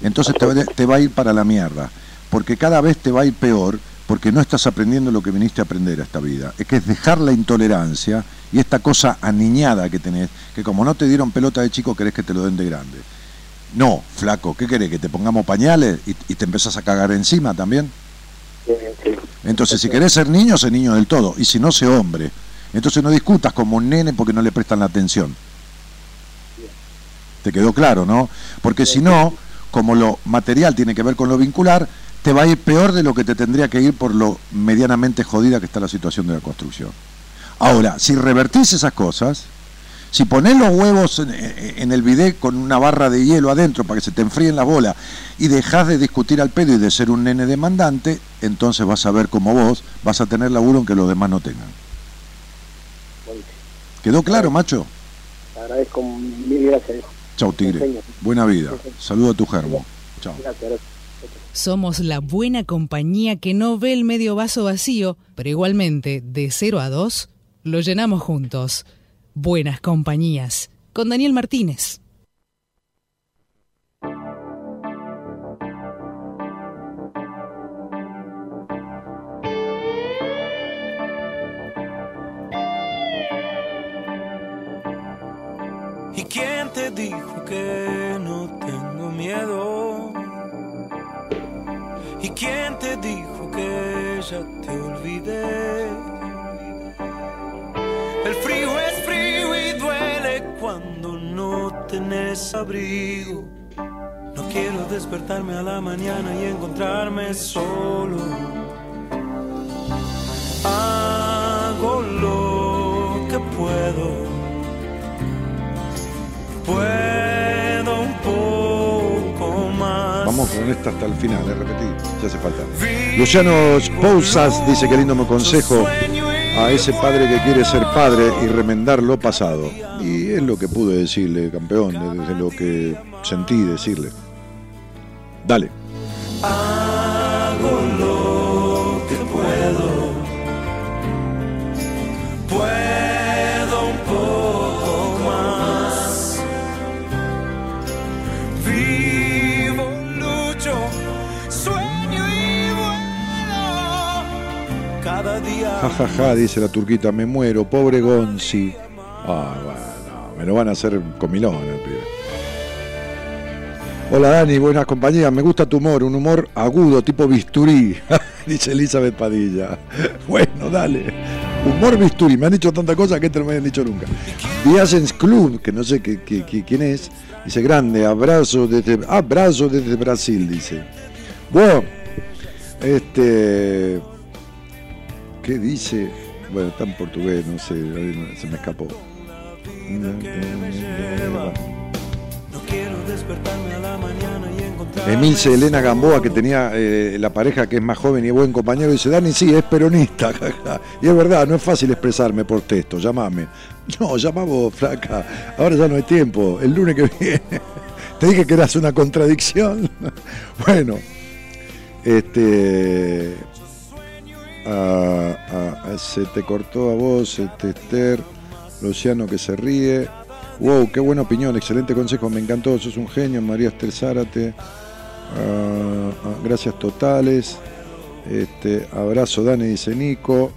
Entonces te, te va a ir para la mierda. Porque cada vez te va a ir peor porque no estás aprendiendo lo que viniste a aprender a esta vida. Es que es dejar la intolerancia y esta cosa aniñada que tenés, que como no te dieron pelota de chico, querés que te lo den de grande. No, flaco, ¿qué querés? ¿Que te pongamos pañales y, te empezás a cagar encima también? Entonces, si querés ser niño, sé niño del todo. Y si no, sé hombre. Entonces no discutas como un nene porque no le prestan la atención. ¿Te quedó claro, no? Porque si no, como lo material tiene que ver con lo vincular, te va a ir peor de lo que te tendría que ir por lo medianamente jodida que está la situación de la construcción. Ahora, si revertís esas cosas, si pones los huevos en, el bidet con una barra de hielo adentro para que se te enfríen la bola y dejas de discutir al pedo y de ser un nene demandante, entonces vas a ver como vos vas a tener laburo aunque los demás no tengan. ¿Quedó claro, macho? agradezco mil gracias. Chau, Tigre. Buena vida. Saludo a tu germo. Chao. Somos la buena compañía que no ve el medio vaso vacío, pero igualmente, de 0 a 2, lo llenamos juntos. Buenas Compañías, con Daniel Martínez. ¿Y quién te dijo que no tengo miedo? ¿Y quién te dijo que ya te olvidé? Cuando no tenés abrigo. No quiero despertarme a la mañana y encontrarme solo. Hago lo que puedo puedo un poco más. Vamos con esta hasta el final, eh, repetí, ya hace falta. Luciano Pousas dice que lindo me consejo a ese padre que quiere ser padre y remendar lo pasado. Y es lo que pude decirle, campeón, desde lo que sentí decirle. Dale. Día. Ja, ja, dice la turquita, me muero, pobre Gonzi. Ah, bueno, me lo van a hacer comilón el pibe. Hola Dani, buenas compañías. Me gusta tu humor, un humor agudo, tipo bisturí, dice Elizabeth Padilla. Bueno, dale. Humor bisturí. Me han dicho tanta cosa que te no me han dicho nunca. Diasens Club, que no sé qué- quién es, dice grande, abrazo desde, abrazo desde Brasil, dice. Bueno, este. ¿Qué dice? Bueno, está en portugués, no sé, se me escapó. Emilce Elena Gamboa, que tenía eh, la pareja que es más joven y buen compañero, dice, Dani, sí, es peronista. jaja". y es verdad, no es fácil expresarme por texto, llamame. No, llama vos, flaca. Ahora ya no hay tiempo, el lunes que viene. Te dije que eras una contradicción. bueno, este... ah, se te cortó a vos, este Esther, Luciano que se ríe. Wow, qué buena opinión, excelente consejo, me encantó, sos un genio, María Esther Zárate. Ah, ah, gracias totales. Este, abrazo Dani, dice Nico.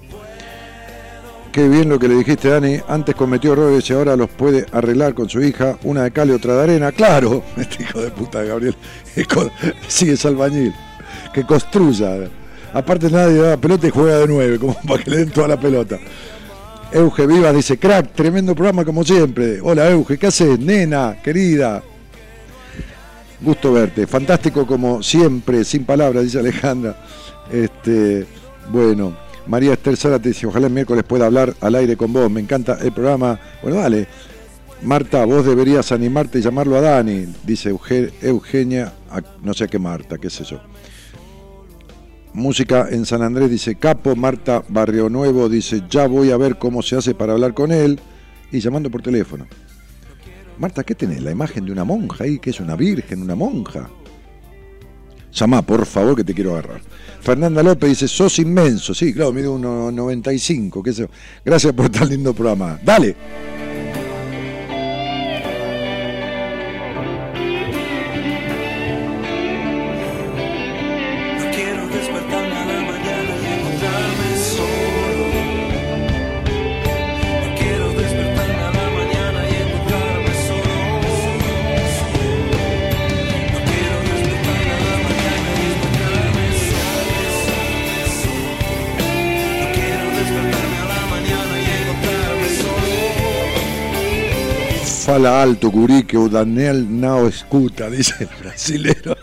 Qué bien lo que le dijiste, Dani. Antes cometió errores y ahora los puede arreglar con su hija. Una de cal y otra de arena. Claro, este hijo de puta Gabriel. Sigue albañil. Que construya. Aparte nadie da la pelota y juega de nueve, como para que le den toda la pelota. Euge Vivas dice, crack, tremendo programa como siempre. Hola Euge, ¿qué haces? Nena, querida. Gusto verte. Fantástico como siempre, sin palabras, dice Alejandra. Este, bueno, María Esther Sara te dice, ojalá el miércoles pueda hablar al aire con vos. Me encanta el programa. Bueno, dale. Marta, vos deberías animarte y llamarlo a Dani, dice Euge- Eugenia, no sé qué Marta, qué sé yo. Música en San Andrés dice Capo, Marta Barrio Nuevo dice ya voy a ver cómo se hace para hablar con él y llamando por teléfono. Marta, ¿qué tenés? La imagen de una monja ahí, que es una virgen, una monja. Llama, por favor, que te quiero agarrar. Fernanda López dice, sos inmenso. Sí, claro, mide 1,95. qué sé. Gracias por tan lindo programa. Dale. Solo. Fala alto, Curique, o Daniel Nao escuta, dice el brasilero.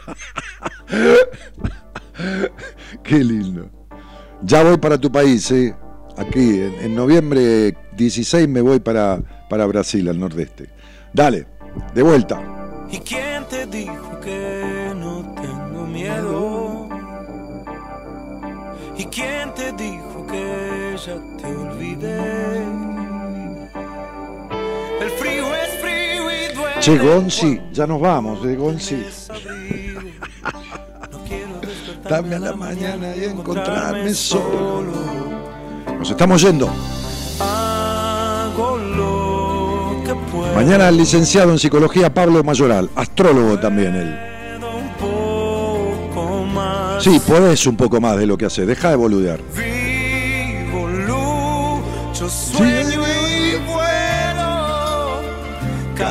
Qué lindo. Ya voy para tu país, ¿eh? Aquí, en, en noviembre 16 me voy para, para Brasil, al nordeste. Dale, de vuelta. ¿Y quién te dijo que no tengo miedo? ¿Y quién te dijo que ya te olvidé? El frío es. Che, Gonzi, ya nos vamos, de Gonzi. Dame a la mañana y encontrarme solo. Nos estamos yendo. Mañana el licenciado en psicología Pablo Mayoral, astrólogo también él. Sí, podés un poco más de lo que hace, deja de boludear. Vivo,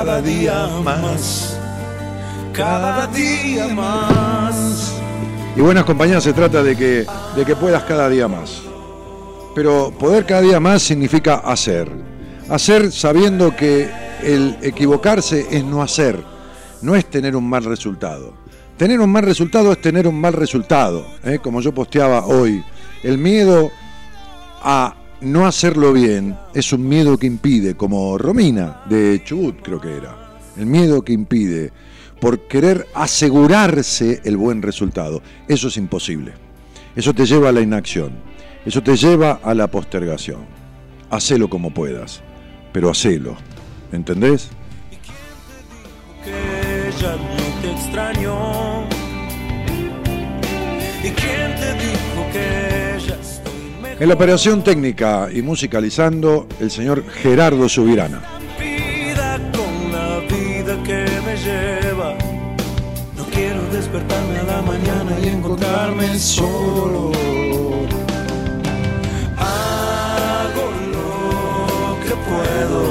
Cada día más, cada día más. Y buenas compañías se trata de que, de que puedas cada día más. Pero poder cada día más significa hacer. Hacer sabiendo que el equivocarse es no hacer, no es tener un mal resultado. Tener un mal resultado es tener un mal resultado, ¿eh? como yo posteaba hoy. El miedo a no hacerlo bien es un miedo que impide, como Romina de Chubut creo que era, el miedo que impide por querer asegurarse el buen resultado. Eso es imposible. Eso te lleva a la inacción. Eso te lleva a la postergación. Hacelo como puedas, pero hacelo. ¿Entendés? En la operación técnica y musicalizando, el señor Gerardo Subirana. con la vida que me lleva. No quiero despertarme a la mañana y encontrarme solo. Hago lo que puedo.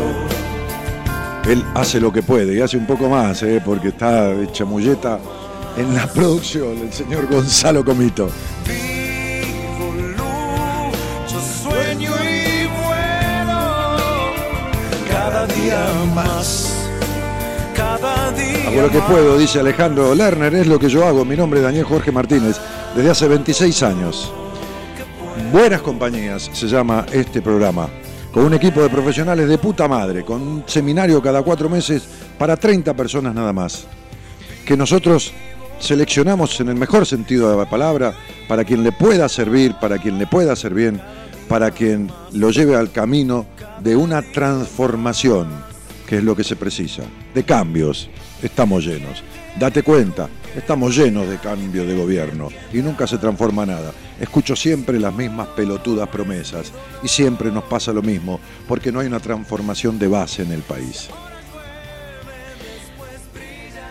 Él hace lo que puede y hace un poco más, ¿eh? porque está hecha mulleta en la producción, el señor Gonzalo Comito. Día más. Cada día Hago lo que puedo, dice Alejandro Lerner, es lo que yo hago. Mi nombre es Daniel Jorge Martínez, desde hace 26 años. Buenas compañías se llama este programa, con un equipo de profesionales de puta madre, con un seminario cada cuatro meses para 30 personas nada más, que nosotros seleccionamos en el mejor sentido de la palabra para quien le pueda servir, para quien le pueda hacer bien, para quien lo lleve al camino de una transformación, que es lo que se precisa, de cambios. Estamos llenos. Date cuenta, estamos llenos de cambio de gobierno y nunca se transforma nada. Escucho siempre las mismas pelotudas promesas y siempre nos pasa lo mismo porque no hay una transformación de base en el país.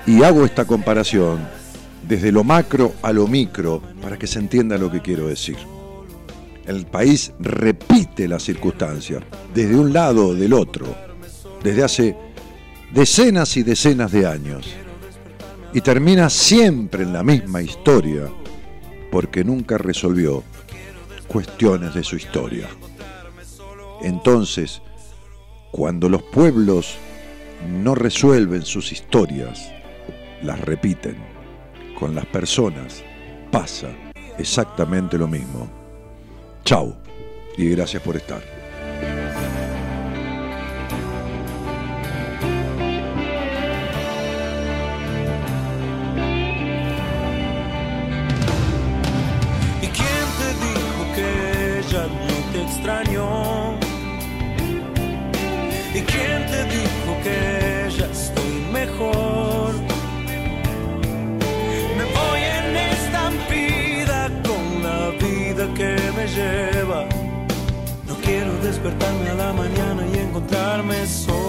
Y hago esta comparación desde lo macro a lo micro para que se entienda lo que quiero decir el país repite la circunstancia, desde un lado o del otro, desde hace decenas y decenas de años, y termina siempre en la misma historia, porque nunca resolvió cuestiones de su historia. Entonces, cuando los pueblos no resuelven sus historias, las repiten. Con las personas pasa exactamente lo mismo. Chau y gracias por estar. Lleva.